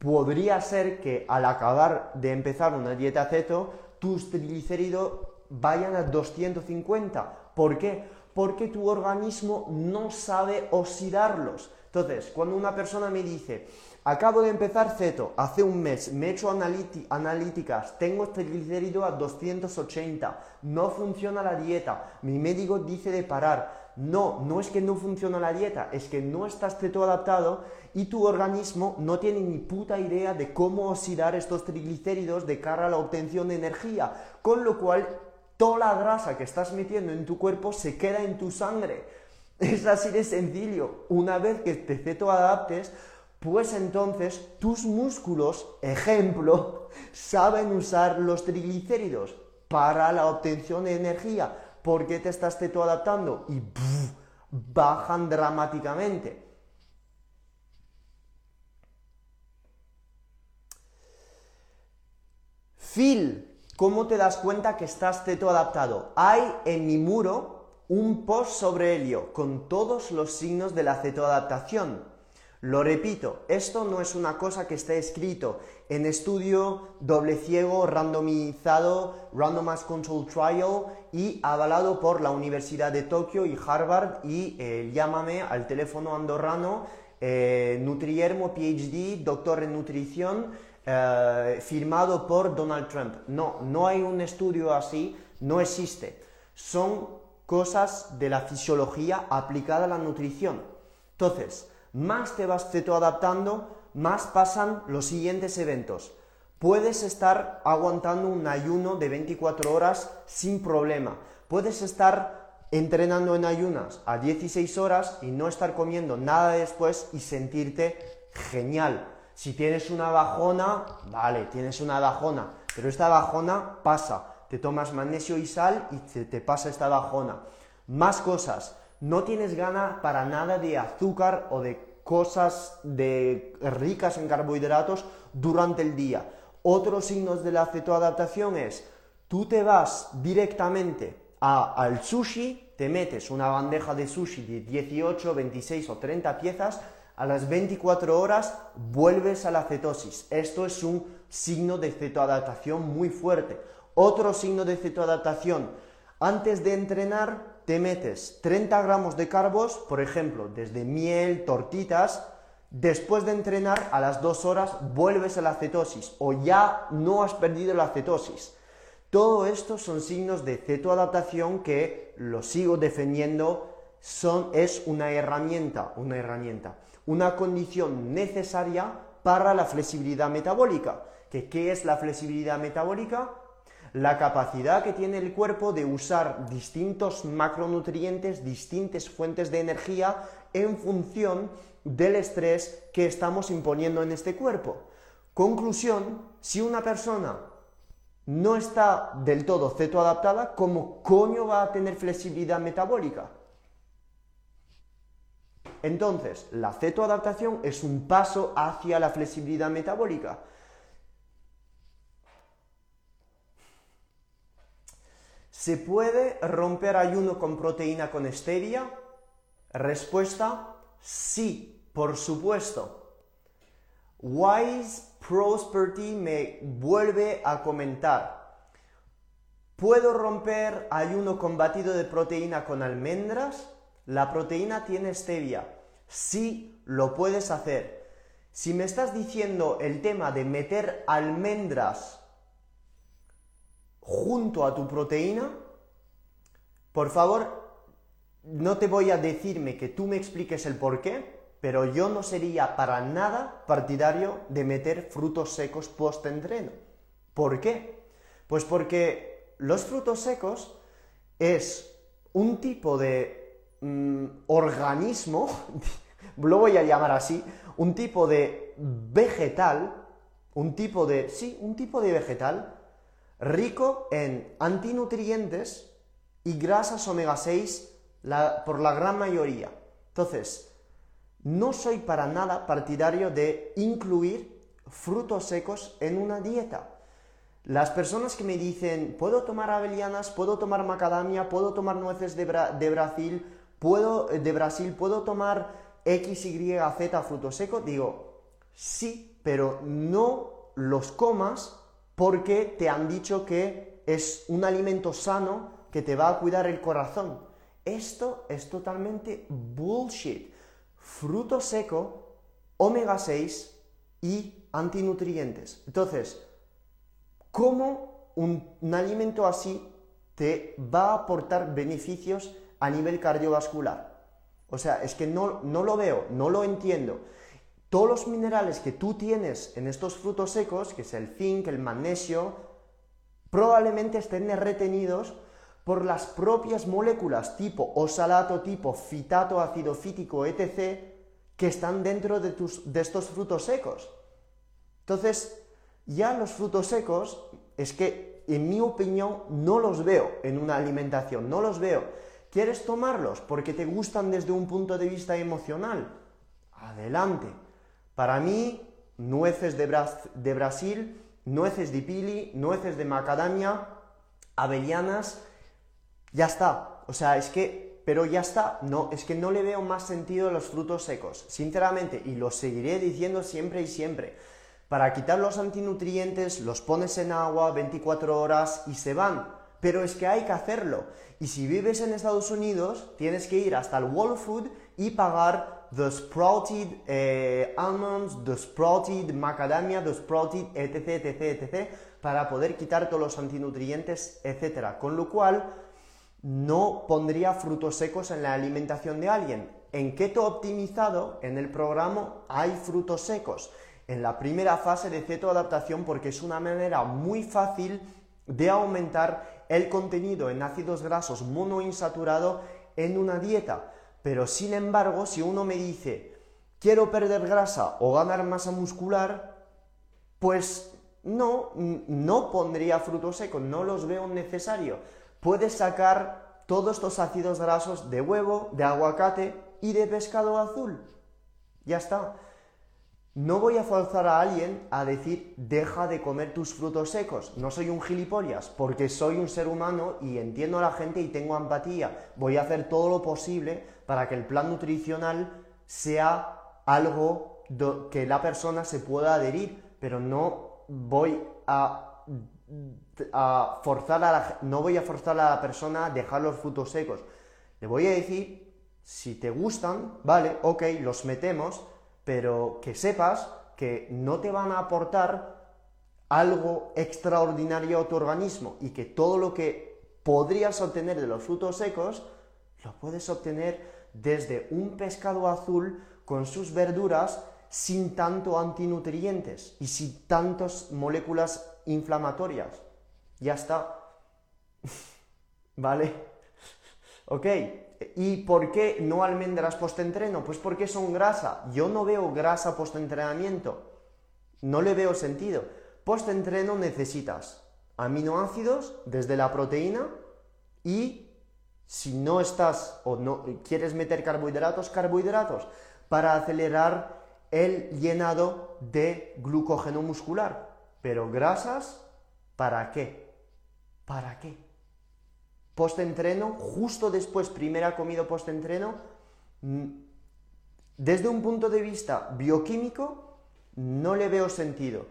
podría ser que al acabar de empezar una dieta ceto, tus triglicéridos vayan a 250. ¿Por qué? Porque tu organismo no sabe oxidarlos. Entonces, cuando una persona me dice, Acabo de empezar ceto, hace un mes, me he hecho analíticas, tengo triglicérido a 280, no funciona la dieta, mi médico dice de parar. No, no es que no funciona la dieta, es que no estás ceto adaptado y tu organismo no tiene ni puta idea de cómo oxidar estos triglicéridos de cara a la obtención de energía, con lo cual toda la grasa que estás metiendo en tu cuerpo se queda en tu sangre. <laughs> Es así de sencillo. Una vez que te ceto adaptes, pues entonces tus músculos, ejemplo, <laughs> saben usar los triglicéridos para la obtención de energía. porque te estás teto adaptando? Y bajan dramáticamente. Phil, ¿cómo te das cuenta que estás teto adaptado? Hay en mi muro un post sobre ello con todos los signos de la cetoadaptación. Lo repito, esto no es una cosa que esté escrito en estudio doble ciego, randomizado, randomized control trial y avalado por la Universidad de Tokio y Harvard y eh, llámame al teléfono andorrano eh, Nutriermo PhD, doctor en nutrición, eh, firmado por Donald Trump. No, no hay un estudio así, no existe. Son cosas de la fisiología aplicada a la nutrición. Entonces, más te vas adaptando, más pasan los siguientes eventos. Puedes estar aguantando un ayuno de 24 horas sin problema. Puedes estar entrenando en ayunas a 16 horas y no estar comiendo nada después y sentirte genial. Si tienes una bajona, vale, tienes una bajona, pero esta bajona pasa. Te tomas magnesio y sal y te, pasa esta bajona. Más cosas no tienes gana para nada de azúcar o de cosas de, ricas en carbohidratos durante el día. Otros signos de la cetoadaptación es, tú te vas directamente al sushi, te metes una bandeja de sushi de 18, 26 o 30 piezas, a las 24 horas vuelves a la cetosis. Esto es un signo de cetoadaptación muy fuerte. Otro signo de cetoadaptación, antes de entrenar te metes 30 gramos de carbos, por ejemplo, desde miel, tortitas, después de entrenar a las 2 horas vuelves a la cetosis o ya no has perdido la cetosis. Todo esto son signos de cetoadaptación que lo sigo defendiendo, son, es una herramienta, una herramienta, una condición necesaria para la flexibilidad metabólica. ¿Qué es la flexibilidad metabólica? la capacidad que tiene el cuerpo de usar distintos macronutrientes, distintas fuentes de energía en función del estrés que estamos imponiendo en este cuerpo. Conclusión, si una persona no está del todo cetoadaptada, ¿cómo coño va a tener flexibilidad metabólica? Entonces, la cetoadaptación es un paso hacia la flexibilidad metabólica. ¿Se puede romper ayuno con proteína con stevia? Respuesta, sí, por supuesto. Wise Prosperity me vuelve a comentar. ¿Puedo romper ayuno con batido de proteína con almendras? La proteína tiene stevia. Sí, lo puedes hacer. Si me estás diciendo el tema de meter almendras junto a tu proteína, por favor, no te voy a decirme que tú me expliques el por qué, pero yo no sería para nada partidario de meter frutos secos post-entreno. ¿Por qué? Pues porque los frutos secos es un tipo de mm, organismo, <laughs> lo voy a llamar así, un tipo de vegetal, un tipo de, sí, un tipo de vegetal rico en antinutrientes y grasas omega 6 por la gran mayoría. Entonces, no soy para nada partidario de incluir frutos secos en una dieta. Las personas que me dicen, puedo tomar avelianas, puedo tomar macadamia, puedo tomar nueces de, Brasil, puedo, de Brasil, puedo tomar X, Y, Z frutos secos, digo, sí, pero no los comas porque te han dicho que es un alimento sano que te va a cuidar el corazón. Esto es totalmente bullshit. Fruto seco, omega 6 y antinutrientes. Entonces, ¿cómo un, alimento así te va a aportar beneficios a nivel cardiovascular? O sea, es que no, no lo veo, no lo entiendo todos los minerales que tú tienes en estos frutos secos, que es el zinc, el magnesio, probablemente estén retenidos por las propias moléculas tipo osalato, tipo fitato, ácido fítico, etc., que están dentro de, de estos frutos secos. Entonces, ya los frutos secos es que, en mi opinión, no los veo en una alimentación, no los veo. ¿Quieres tomarlos porque te gustan desde un punto de vista emocional? Adelante para mí, nueces de, Brasil, nueces de pili, nueces de macadamia, avellanas, ya está. O sea, es que, pero ya está, no, es que no le veo más sentido a los frutos secos, sinceramente, y lo seguiré diciendo siempre y siempre. Para quitar los antinutrientes, los pones en agua 24 horas y se van. Pero es que hay que hacerlo. Y si vives en Estados Unidos, tienes que ir hasta el Wall Food y pagar the sprouted eh, almonds, the sprouted macadamia, the sprouted etc, etc, etc, para poder quitar todos los antinutrientes, etc. Con lo cual, no pondría frutos secos en la alimentación de alguien. En keto optimizado, en el programa, hay frutos secos. En la primera fase de cetoadaptación, porque es una manera muy fácil de aumentar el contenido en ácidos grasos monoinsaturado en una dieta. Pero sin embargo, si uno me dice, quiero perder grasa o ganar masa muscular, pues no, no pondría frutos secos, no los veo necesario. Puedes sacar todos estos ácidos grasos de huevo, de aguacate y de pescado azul. Ya está. No voy a forzar a alguien a decir deja de comer tus frutos secos. No soy un gilipollas, porque soy un ser humano y entiendo a la gente y tengo empatía. Voy a hacer todo lo posible para que el plan nutricional sea algo que la persona se pueda adherir, pero no voy a, forzar a la, no voy a forzar a la persona a dejar los frutos secos. Le voy a decir, si te gustan, vale, ok, los metemos, pero que sepas que no te van a aportar algo extraordinario a tu organismo y que todo lo que podrías obtener de los frutos secos lo puedes obtener desde un pescado azul con sus verduras sin tanto antinutrientes y sin tantas moléculas inflamatorias. Ya está. <laughs> ¿Vale? Ok, ¿Y por qué no almendras post-entreno? Pues porque son grasa. Yo no veo grasa post-entrenamiento. No le veo sentido. Post-entreno necesitas aminoácidos desde la proteína y Si no estás o no quieres meter carbohidratos, carbohidratos, para acelerar el llenado de glucógeno muscular. Pero grasas, ¿para qué? ¿Para qué? Post-entreno, justo después, primera comida post-entreno, mm, desde un punto de vista bioquímico, no le veo sentido.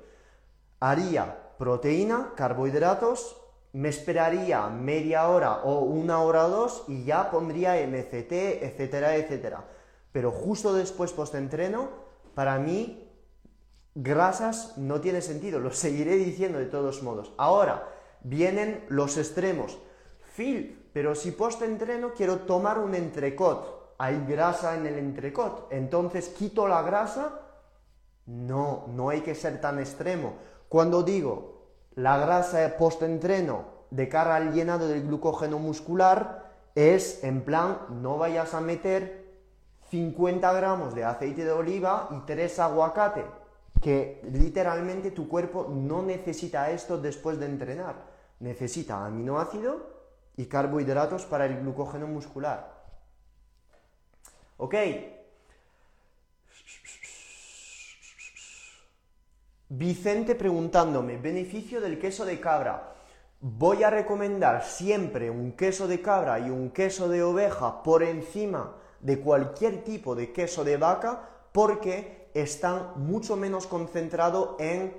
Haría proteína, carbohidratos, me esperaría media hora o una hora o dos y ya pondría MCT, etcétera, etcétera. Pero justo después post-entreno, para mí, grasas no tiene sentido, lo seguiré diciendo de todos modos. Ahora, vienen los extremos. Pero si post-entreno quiero tomar un entrecot, hay grasa en el entrecot, entonces quito la grasa. No, no hay que ser tan extremo. Cuando digo la grasa post-entreno de cara al llenado del glucógeno muscular, es en plan, no vayas a meter 50 gramos de aceite de oliva y 3 aguacate, que literalmente tu cuerpo no necesita esto después de entrenar. Necesita aminoácido y carbohidratos para el glucógeno muscular. ¿Ok? Vicente preguntándome, beneficio del queso de cabra. Voy a recomendar siempre un queso de cabra y un queso de oveja por encima de cualquier tipo de queso de vaca porque están mucho menos concentrados en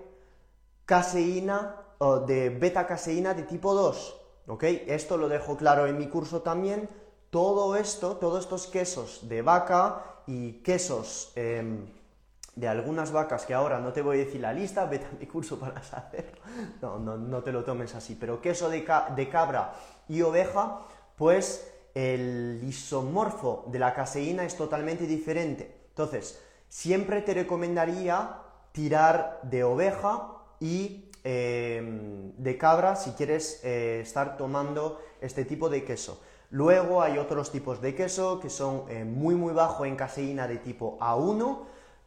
caseína o de beta caseína de tipo 2. ¿Ok? Esto lo dejo claro en mi curso también. Todo esto, todos estos quesos de vaca y quesos em, de algunas vacas que ahora no te voy a decir la lista, vete a mi curso para saberlo. No, no, no te lo tomes así. Pero queso de, de cabra y oveja, pues el isomorfo de la caseína es totalmente diferente. Entonces, siempre te recomendaría tirar de oveja y em, de cabra si quieres eh, estar tomando este tipo de queso. Luego hay otros tipos de queso que son eh, muy muy bajo en caseína de tipo A1,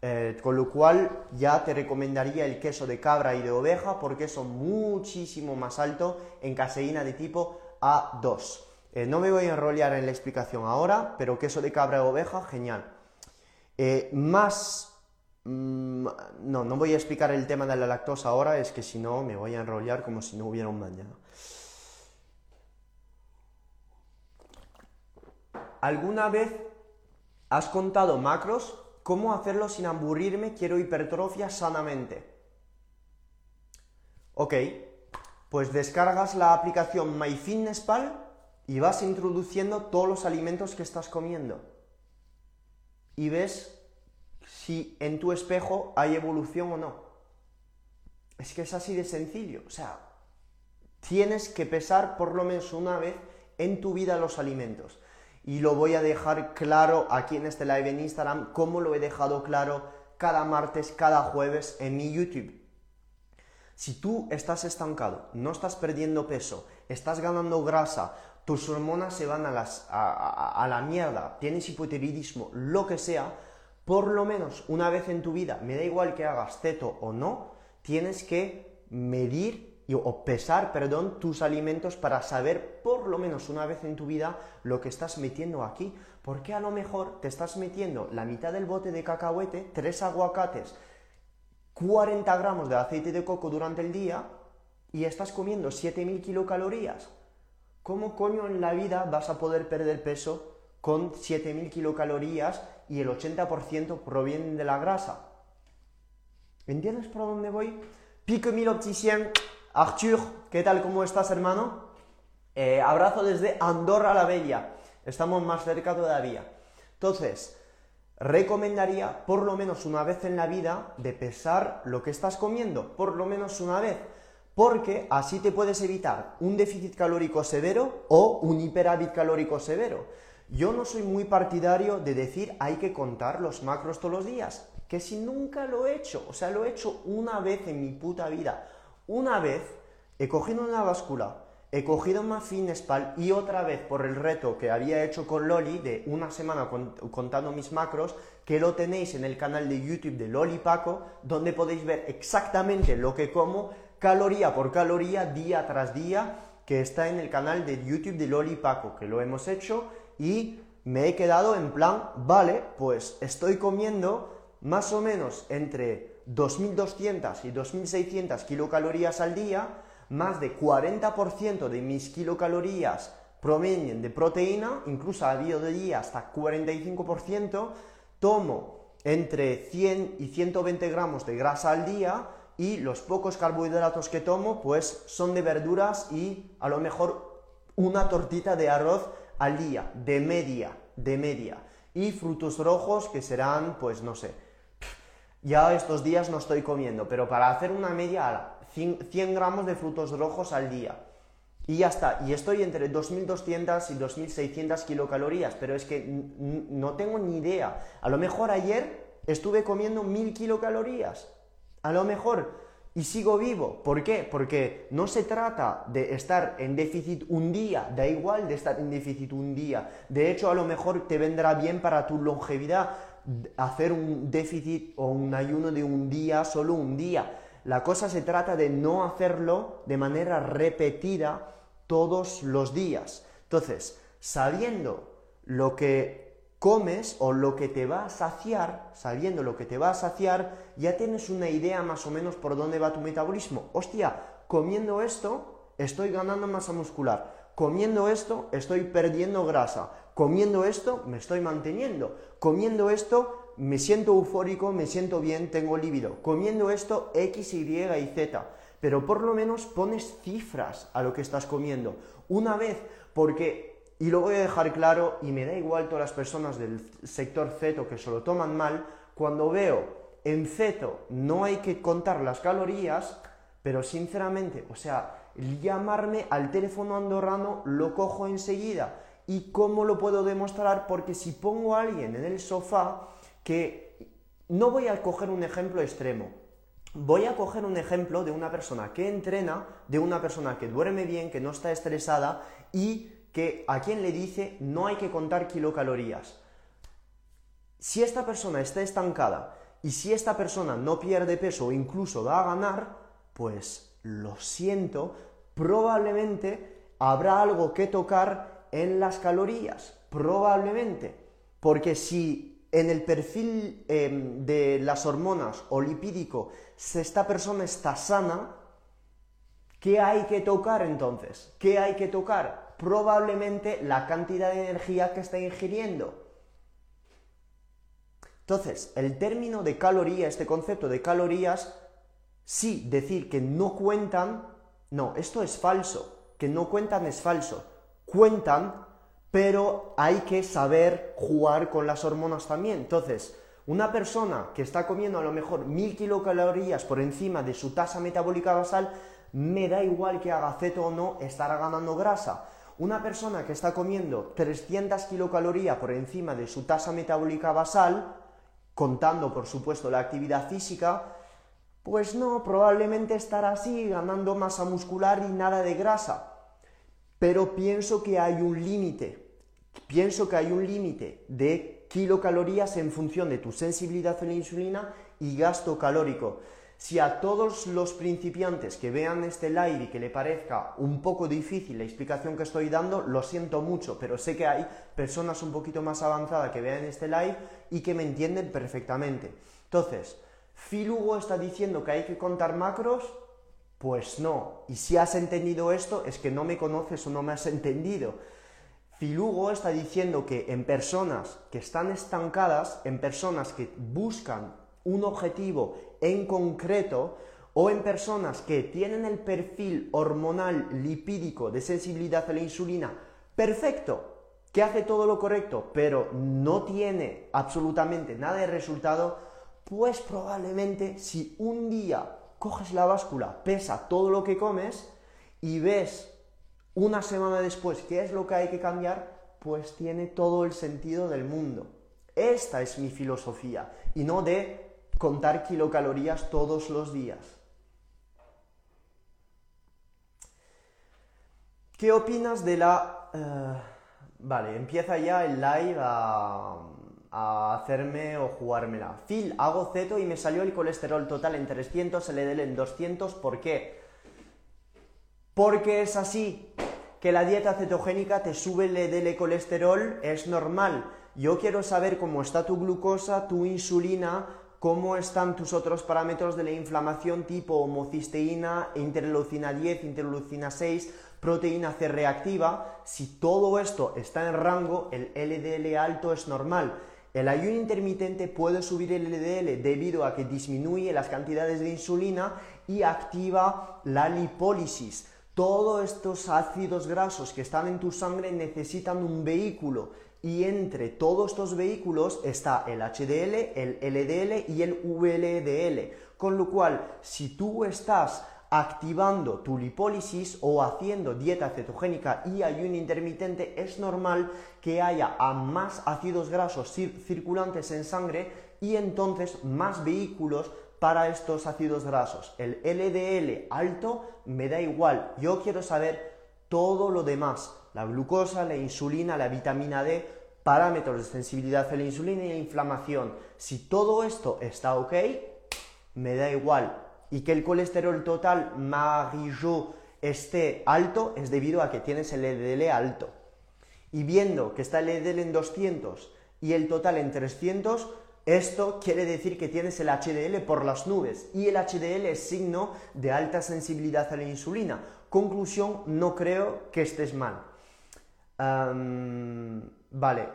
eh, con lo cual ya te recomendaría el queso de cabra y de oveja porque son muchísimo más alto en caseína de tipo A2. Eh, no me voy a enrollar en la explicación ahora, pero queso de cabra o oveja, genial. Más... Mm, no, no voy a explicar el tema de la lactosa ahora, es que si no me voy a enrollar como si no hubiera un mañana. ¿Alguna vez has contado macros? ¿Cómo hacerlo sin aburrirme? Quiero hipertrofia sanamente. Ok, pues descargas la aplicación MyFitnessPal y vas introduciendo todos los alimentos que estás comiendo. Y ves si en tu espejo hay evolución o no. Es que es así de sencillo. O sea, tienes que pesar por lo menos una vez en tu vida los alimentos. Y lo voy a dejar claro aquí en este live en Instagram, como lo he dejado claro cada martes, cada jueves en mi YouTube. Si tú estás estancado, no estás perdiendo peso, estás ganando grasa, tus hormonas se van a, las, a, la mierda, tienes hipotiroidismo, lo que sea, por lo menos una vez en tu vida, me da igual que hagas ceto o no, tienes que medir o pesar, perdón, tus alimentos para saber por lo menos una vez en tu vida lo que estás metiendo aquí. Porque a lo mejor te estás metiendo la mitad del bote de cacahuete, tres aguacates, 40 gramos de aceite de coco durante el día y estás comiendo 7000 kilocalorías. ¿Cómo coño en la vida vas a poder perder peso con 7000 kilocalorías y el 80% provienen de la grasa? ¿Entiendes por dónde voy? Pico mil opticien, Arthur, ¿qué tal? ¿Cómo estás, hermano? Eh, abrazo desde Andorra la Bella. Estamos más cerca todavía. Entonces, recomendaría por lo menos una vez en la vida de pesar lo que estás comiendo, por lo menos una vez porque así te puedes evitar un déficit calórico severo o un hiperávit calórico severo. Yo no soy muy partidario de decir hay que contar los macros todos los días, que si nunca lo he hecho, o sea, lo he hecho una vez en mi puta vida, una vez he cogido una báscula, he cogido una Finespal y otra vez por el reto que había hecho con Loli de una semana contando mis macros, que lo tenéis en el canal de YouTube de Loli Paco, donde podéis ver exactamente lo que como caloría por caloría, día tras día, que está en el canal de YouTube de Loli Paco, que lo hemos hecho y me he quedado en plan, vale, pues estoy comiendo más o menos entre 2.200 y 2.600 kilocalorías al día, más de 40% de mis kilocalorías provienen de proteína, incluso ha habido de día hasta 45%, tomo entre 100 y 120 gramos de grasa al día y los pocos carbohidratos que tomo pues son de verduras y a lo mejor una tortita de arroz al día, de media, de media. Y frutos rojos que serán pues no sé, ya estos días no estoy comiendo, pero para hacer una media, 100 gramos de frutos rojos al día. Y ya está, y estoy entre 2.200 y 2.600 kilocalorías, pero es que no tengo ni idea. A lo mejor ayer estuve comiendo 1.000 kilocalorías. A lo mejor, y sigo vivo. ¿Por qué? Porque no se trata de estar en déficit un día, da igual de estar en déficit un día. De hecho, a lo mejor te vendrá bien para tu longevidad hacer un déficit o un ayuno de un día, solo un día. La cosa se trata de no hacerlo de manera repetida todos los días. Entonces, sabiendo lo que comes o lo que te va a saciar, sabiendo lo que te va a saciar, ya tienes una idea más o menos por dónde va tu metabolismo. Hostia, comiendo esto estoy ganando masa muscular. Comiendo esto estoy perdiendo grasa comiendo esto me estoy manteniendo, comiendo esto me siento eufórico, me siento bien, tengo líbido, comiendo esto X, Y y Z, pero por lo menos pones cifras a lo que estás comiendo. Una vez, porque, y lo voy a dejar claro, y me da igual todas las personas del sector ceto que se lo toman mal, cuando veo en ceto no hay que contar las calorías, pero sinceramente, o sea, llamarme al teléfono andorrano lo cojo enseguida ¿Y cómo lo puedo demostrar? Porque si pongo a alguien en el sofá, que no voy a coger un ejemplo extremo, voy a coger un ejemplo de una persona que entrena, de una persona que duerme bien, que no está estresada y que a quien le dice no hay que contar kilocalorías. Si esta persona está estancada y si esta persona no pierde peso o incluso va a ganar, pues lo siento, probablemente habrá algo que tocar en las calorías, probablemente, porque si en el perfil em, de las hormonas o lipídico esta persona está sana, ¿qué hay que tocar entonces? ¿Qué hay que tocar? Probablemente la cantidad de energía que está ingiriendo. Entonces, el término de caloría, este concepto de calorías, sí, decir que no cuentan, no, esto es falso, que no cuentan es falso cuentan, pero hay que saber jugar con las hormonas también. Entonces, una persona que está comiendo a lo mejor mil kilocalorías por encima de su tasa metabólica basal, me da igual que haga ceto o no, estará ganando grasa. Una persona que está comiendo 300 kilocalorías por encima de su tasa metabólica basal, contando por supuesto la actividad física, pues no, probablemente estará así, ganando masa muscular y nada de grasa pero pienso que hay un límite, pienso que hay un límite de kilocalorías en función de tu sensibilidad a la insulina y gasto calórico. Si a todos los principiantes que vean este live y que le parezca un poco difícil la explicación que estoy dando, lo siento mucho, pero sé que hay personas un poquito más avanzadas que vean este live y que me entienden perfectamente. Entonces, Filugo está diciendo que hay que contar macros, pues no. Y si has entendido esto, es que no me conoces o no me has entendido. Filugo está diciendo que en personas que están estancadas, en personas que buscan un objetivo en concreto, o en personas que tienen el perfil hormonal lipídico de sensibilidad a la insulina perfecto, que hace todo lo correcto, pero no tiene absolutamente nada de resultado, pues probablemente si un día coges la báscula, pesa todo lo que comes y ves una semana después qué es lo que hay que cambiar, pues tiene todo el sentido del mundo. Esta es mi filosofía y no de contar kilocalorías todos los días. ¿Qué opinas de la... Eh, vale, empieza ya el live a hacerme o jugármela. Phil, hago ceto y me salió el colesterol total en 300, LDL en 200, ¿por qué? ¿Por qué es así? Que la dieta cetogénica te sube el LDL colesterol, es normal. Yo quiero saber cómo está tu glucosa, tu insulina, cómo están tus otros parámetros de la inflamación tipo homocisteína, interleucina 10, interleucina 6, proteína C reactiva. Si todo esto está en rango, el LDL alto es normal. El ayuno intermitente puede subir el LDL debido a que disminuye las cantidades de insulina y activa la lipólisis. Todos estos ácidos grasos que están en tu sangre necesitan un vehículo y entre todos estos vehículos está el HDL, el LDL y el VLDL. Con lo cual, si tú estás activando tu lipólisis o haciendo dieta cetogénica y ayuno intermitente, es normal que haya más ácidos grasos circulantes en sangre y entonces más vehículos para estos ácidos grasos. El LDL alto me da igual, yo quiero saber todo lo demás, la glucosa, la insulina, la vitamina D, parámetros de sensibilidad a la insulina y la inflamación. Si todo esto está ok, me da igual. Y que el colesterol total Marillo esté alto es debido a que tienes el LDL alto. Y viendo que está el LDL en 200 y el total en 300, esto quiere decir que tienes el HDL por las nubes y el HDL es signo de alta sensibilidad a la insulina. Conclusión, no creo que estés mal. Vale,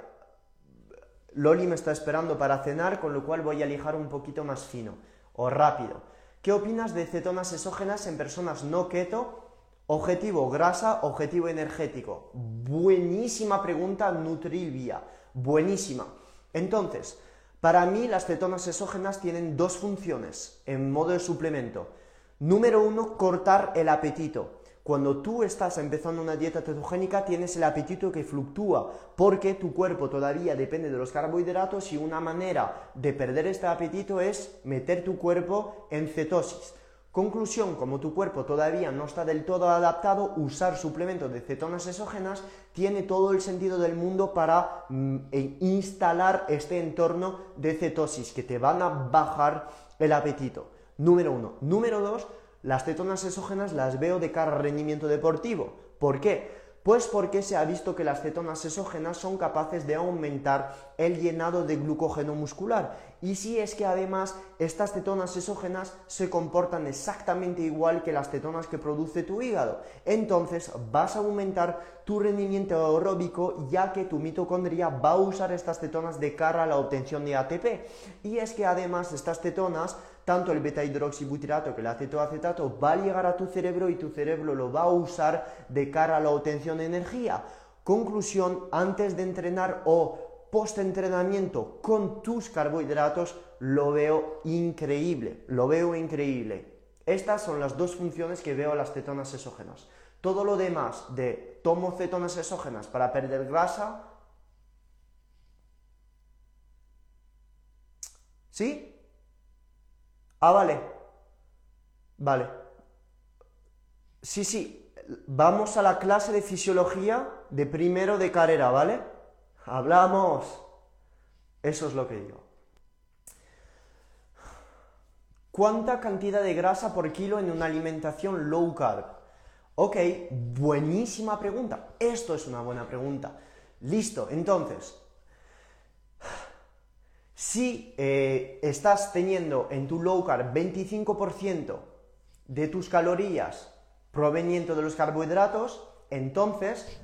Loli me está esperando para cenar, con lo cual voy a lijar un poquito más fino o rápido. ¿Qué opinas de cetonas exógenas en personas no keto? Objetivo grasa, objetivo energético. Buenísima pregunta, Nutrilvia. Buenísima. Entonces, para mí las cetonas exógenas tienen dos funciones en modo de suplemento. Número uno, cortar el apetito. Cuando tú estás empezando una dieta cetogénica tienes el apetito que fluctúa porque tu cuerpo todavía depende de los carbohidratos y una manera de perder este apetito es meter tu cuerpo en cetosis. Conclusión, como tu cuerpo todavía no está del todo adaptado, usar suplementos de cetonas exógenas tiene todo el sentido del mundo para mm, e instalar este entorno de cetosis que te van a bajar el apetito. Número uno. Número dos, las cetonas exógenas las veo de cara al rendimiento deportivo. ¿Por qué? Pues porque se ha visto que las cetonas exógenas son capaces de aumentar el llenado de glucógeno muscular. Y si es que además estas cetonas exógenas se comportan exactamente igual que las cetonas que produce tu hígado, entonces vas a aumentar tu rendimiento aeróbico ya que tu mitocondria va a usar estas cetonas de cara a la obtención de ATP. Y es que además estas cetonas tanto el beta hidroxibutirato que el acetoacetato va a llegar a tu cerebro y tu cerebro lo va a usar de cara a la obtención de energía. Conclusión, antes de entrenar o post-entrenamiento con tus carbohidratos, lo veo increíble, lo veo increíble. Estas son las dos funciones que veo las cetonas exógenas. Todo lo demás de tomo cetonas exógenas para perder grasa, ¿sí? Ah, vale. Vale. Sí, sí. Vamos a la clase de fisiología de primero de carrera, ¿vale? Hablamos. Eso es lo que digo. ¿Cuánta cantidad de grasa por kilo en una alimentación low carb? Ok, buenísima pregunta. Esto es una buena pregunta. Listo, entonces, si eh, estás teniendo en tu low carb 25% de tus calorías provenientes de los carbohidratos, entonces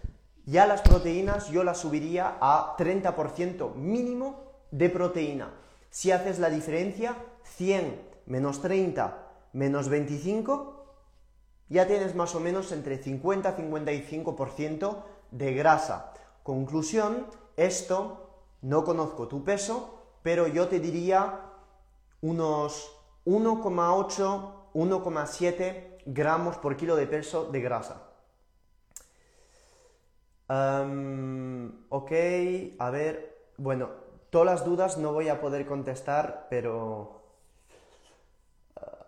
ya las proteínas yo las subiría a 30% mínimo de proteína. Si haces la diferencia, 100 menos 30 menos 25, ya tienes más o menos entre 50 y 55% de grasa. Conclusión, esto no conozco tu peso, pero yo te diría unos 1,8, 1,7 gramos por kilo de peso de grasa. ok, a ver, bueno, todas las dudas no voy a poder contestar, pero... Ah,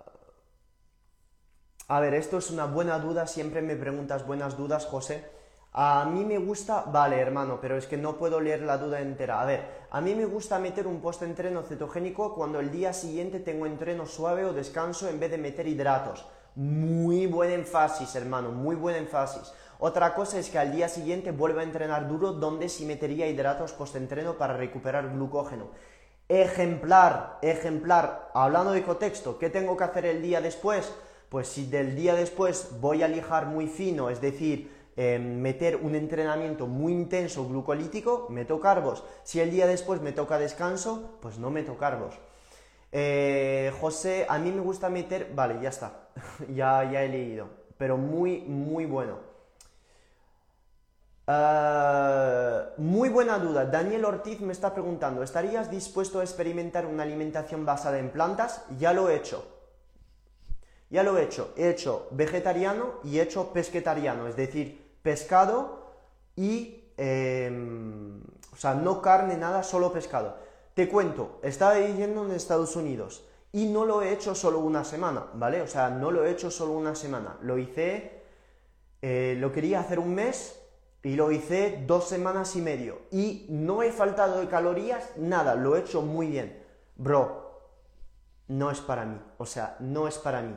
a ver, esto es una buena duda, siempre me preguntas buenas dudas, José. A mí me gusta, vale hermano, pero es que no puedo leer la duda entera. A ver, a mí me gusta meter un post-entreno cetogénico cuando el día siguiente tengo entreno suave o descanso en vez de meter hidratos. Muy buen énfasis, hermano, muy buen énfasis. Otra cosa es que al día siguiente vuelva a entrenar duro donde sí metería hidratos post-entreno para recuperar glucógeno. Ejemplar, ejemplar. Hablando de contexto, ¿qué tengo que hacer el día después? Pues si del día después voy a lijar muy fino, es decir, em, meter un entrenamiento muy intenso glucolítico, meto carbos. Si el día después me toca descanso, pues no meto carbos. Eh, José, a mí me gusta meter... Vale, ya está. <laughs> ya, ya he leído. Pero muy, muy bueno. Ah, muy buena duda. Daniel Ortiz me está preguntando, ¿estarías dispuesto a experimentar una alimentación basada en plantas? Ya lo he hecho. Ya lo he hecho. He hecho vegetariano y he hecho pesquetariano, es decir, pescado y... Em, o sea, no carne, nada, solo pescado. Te cuento, estaba viviendo en Estados Unidos y no lo he hecho solo una semana, ¿vale? O sea, no lo he hecho solo una semana. Lo hice, eh, lo quería hacer un mes y lo hice dos semanas y medio. Y no he faltado de calorías, nada, lo he hecho muy bien. Bro, no es para mí, o sea, no es para mí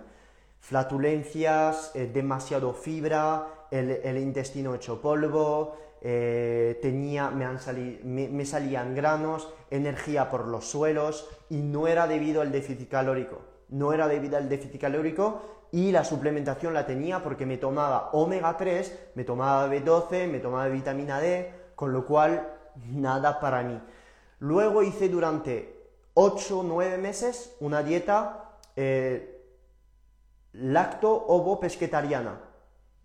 flatulencias, eh, demasiado fibra, el, intestino hecho polvo, eh, tenía, me, salían granos, energía por los suelos y no era debido al déficit calórico. No era debido al déficit calórico y la suplementación la tenía porque me tomaba omega 3, me tomaba B12, me tomaba vitamina D, con lo cual nada para mí. Luego hice durante 8 o 9 meses una dieta eh, lacto-ovo pesquetariana.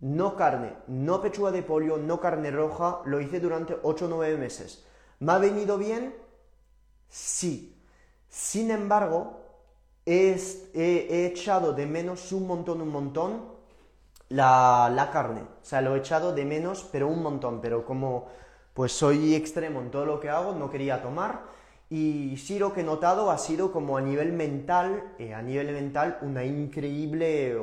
No carne, no pechuga de pollo, no carne roja, lo hice durante 8 o 9 meses. ¿Me ha venido bien? Sí. Sin embargo, he, echado de menos un montón, un montón la, la, carne. O sea, lo he echado de menos, pero un montón. Pero como pues soy extremo en todo lo que hago, no quería tomar. Y sí lo que he notado ha sido como a nivel mental, eh, a nivel mental, una increíble,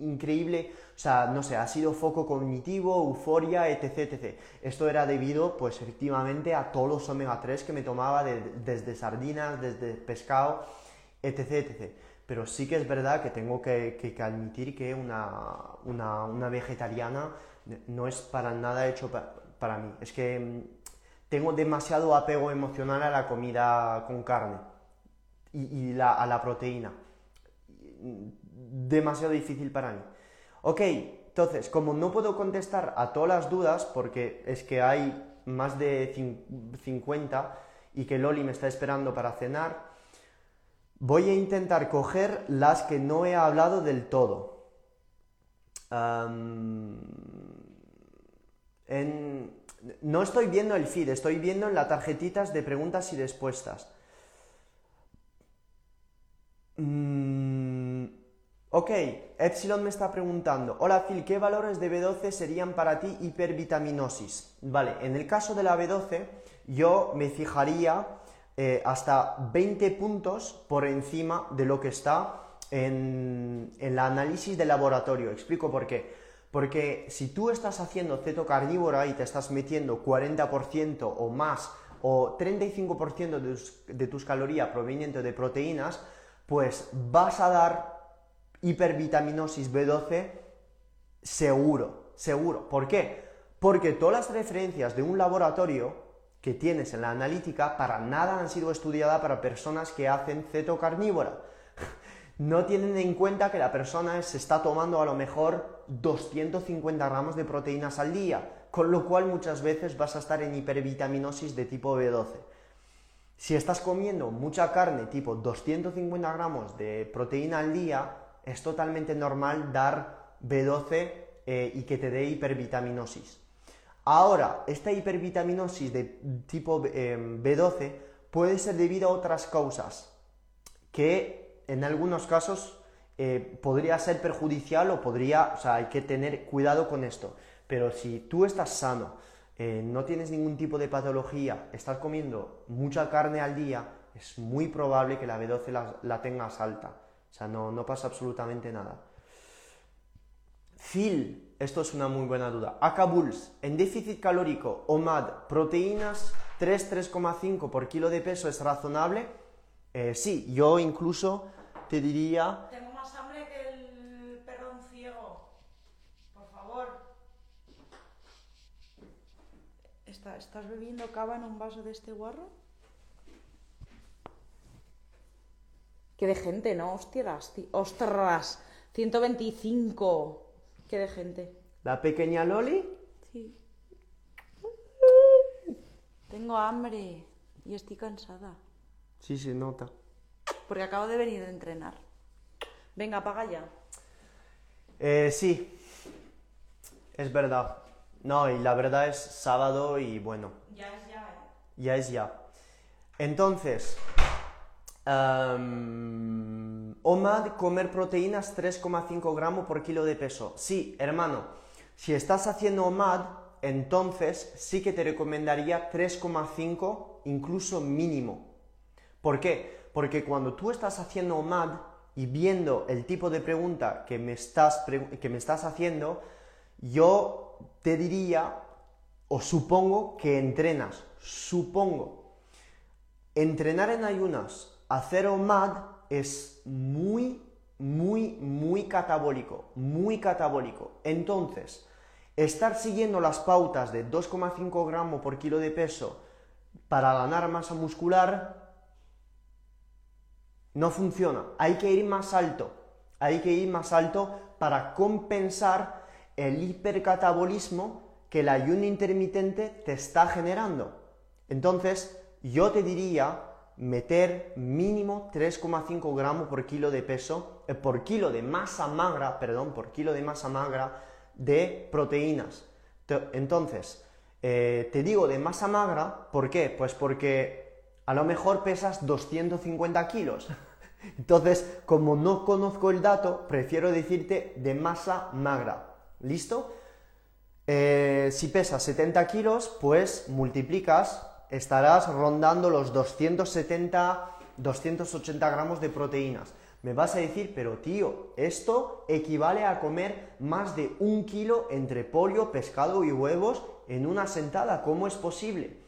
increíble, o sea, no sé, ha sido foco cognitivo, euforia, etc. Esto era debido, pues efectivamente, a todos los omega 3 que me tomaba desde sardinas, desde pescado, etc. Pero sí que es verdad que tengo que, admitir que una, una, vegetariana no es para nada hecho para mí. Es que mm, tengo demasiado apego emocional a la comida con carne y, a la proteína. Demasiado difícil para mí. Ok, entonces, como no puedo contestar a todas las dudas, porque es que hay más de 50 y que Loli me está esperando para cenar, voy a intentar coger las que no he hablado del todo. no estoy viendo el feed, estoy viendo en las tarjetitas de preguntas y respuestas. Mm, ok, Epsilon me está preguntando, hola Phil, ¿qué valores de B12 serían para ti hipervitaminosis? Vale, en el caso de la B12 yo me fijaría eh, hasta 20 puntos por encima de lo que está en, el análisis de laboratorio. Explico por qué. Porque si tú estás haciendo ceto carnívora y te estás metiendo 40% o más o 35% de tus, calorías provenientes de proteínas, pues vas a dar hipervitaminosis B12 seguro, seguro. ¿Por qué? Porque todas las referencias de un laboratorio que tienes en la analítica para nada han sido estudiadas para personas que hacen ceto carnívora <laughs> no tienen en cuenta que la persona se está tomando a lo mejor 250 gramos de proteínas al día, con lo cual muchas veces vas a estar en hipervitaminosis de tipo B12. Si estás comiendo mucha carne, tipo 250 gramos de proteína al día, es totalmente normal dar B12 eh, y que te dé hipervitaminosis. Ahora, esta hipervitaminosis de tipo B12 eh, puede ser debido a otras causas que en algunos casos eh, podría ser perjudicial o podría, o sea, hay que tener cuidado con esto. Pero si tú estás sano, eh, no tienes ningún tipo de patología, estás comiendo mucha carne al día, es muy probable que la B12 la, tengas alta. O sea, no, no pasa absolutamente nada. Fil, esto es una muy buena duda. Acabuls, en déficit calórico, OMAD, proteínas 3-3,5 por kilo de peso es razonable. Eh, sí, yo incluso te diría... Tengo más hambre que el perdón ciego. Por favor. ¿Estás bebiendo cava en un vaso de este guarro? Qué de gente, ¿no? Hostias, ti- ostras, 125. Qué de gente. La pequeña Loli. Sí. Tengo hambre y estoy cansada. Sí, se nota. Porque acabo de venir de entrenar. Venga, apaga ya. Eh, sí, es verdad. No, y la verdad es sábado y bueno, Ya es ya, ¿eh? ya es ya. Entonces, OMAD, comer proteínas 3,5 gramos por kilo de peso. Sí, hermano, si estás haciendo OMAD, entonces sí que te recomendaría 3,5 incluso mínimo. ¿Por qué? Porque cuando tú estás haciendo OMAD y viendo el tipo de pregunta que me estás, que me estás haciendo, yo te diría, o supongo que entrenas, supongo. Entrenar en ayunas, hacer OMAD es muy, muy, muy catabólico, muy catabólico. Entonces, estar siguiendo las pautas de 2,5 gramos por kilo de peso para ganar masa muscular no funciona. Hay que ir más alto. Hay que ir más alto para compensar el hipercatabolismo que el ayuno intermitente te está generando. Entonces, yo te diría meter mínimo 3,5 gramos por kilo de peso, eh, por kilo de masa magra, perdón, por kilo de masa magra de proteínas. Te- Entonces, eh, te digo de masa magra, ¿por qué? Pues porque a lo mejor pesas 250 kilos. <laughs> Entonces, como no conozco el dato, prefiero decirte de masa magra. ¿Listo? Eh, si pesas 70 kilos, pues multiplicas, estarás rondando los 270, 280 gramos de proteínas. Me vas a decir, pero tío, esto equivale a comer más de un kilo entre pollo, pescado y huevos en una sentada. ¿Cómo es posible?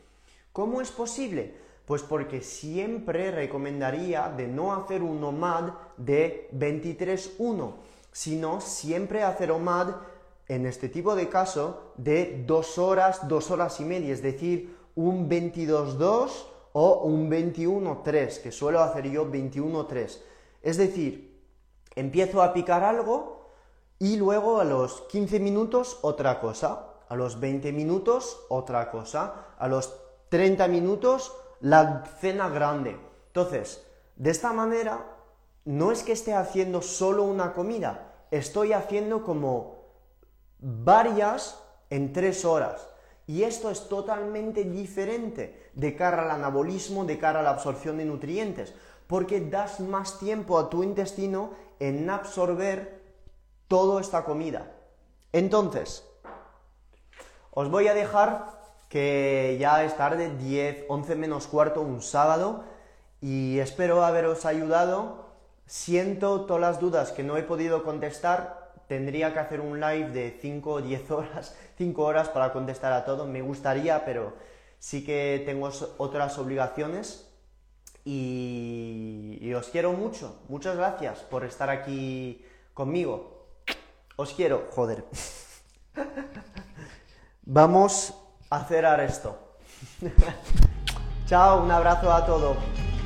¿Cómo es posible? Pues porque siempre recomendaría de no hacer un OMAD de 23-1, sino siempre hacer OMAD en este tipo de caso de dos horas, dos horas y media, es decir, un 22-2 o un 21-3, que suelo hacer yo 21-3. Es decir, empiezo a picar algo y luego a los 15 minutos otra cosa, a los 20 minutos otra cosa, a los 30 minutos la cena grande. Entonces, de esta manera, no es que esté haciendo solo una comida, estoy haciendo como varias en tres horas. Y esto es totalmente diferente de cara al anabolismo, de cara a la absorción de nutrientes, porque das más tiempo a tu intestino en absorber toda esta comida. Entonces, os voy a dejar que ya es tarde, 10, 11 menos cuarto, un sábado, y espero haberos ayudado. Siento todas las dudas que no he podido contestar. Tendría que hacer un live de 5 o 10 horas, <laughs> 5 horas para contestar a todo. Me gustaría, pero sí que tengo otras obligaciones. Y, y os quiero mucho. Muchas gracias por estar aquí conmigo. Os quiero, joder. <laughs> Vamos a cerrar esto. <laughs> chao, un abrazo a todos.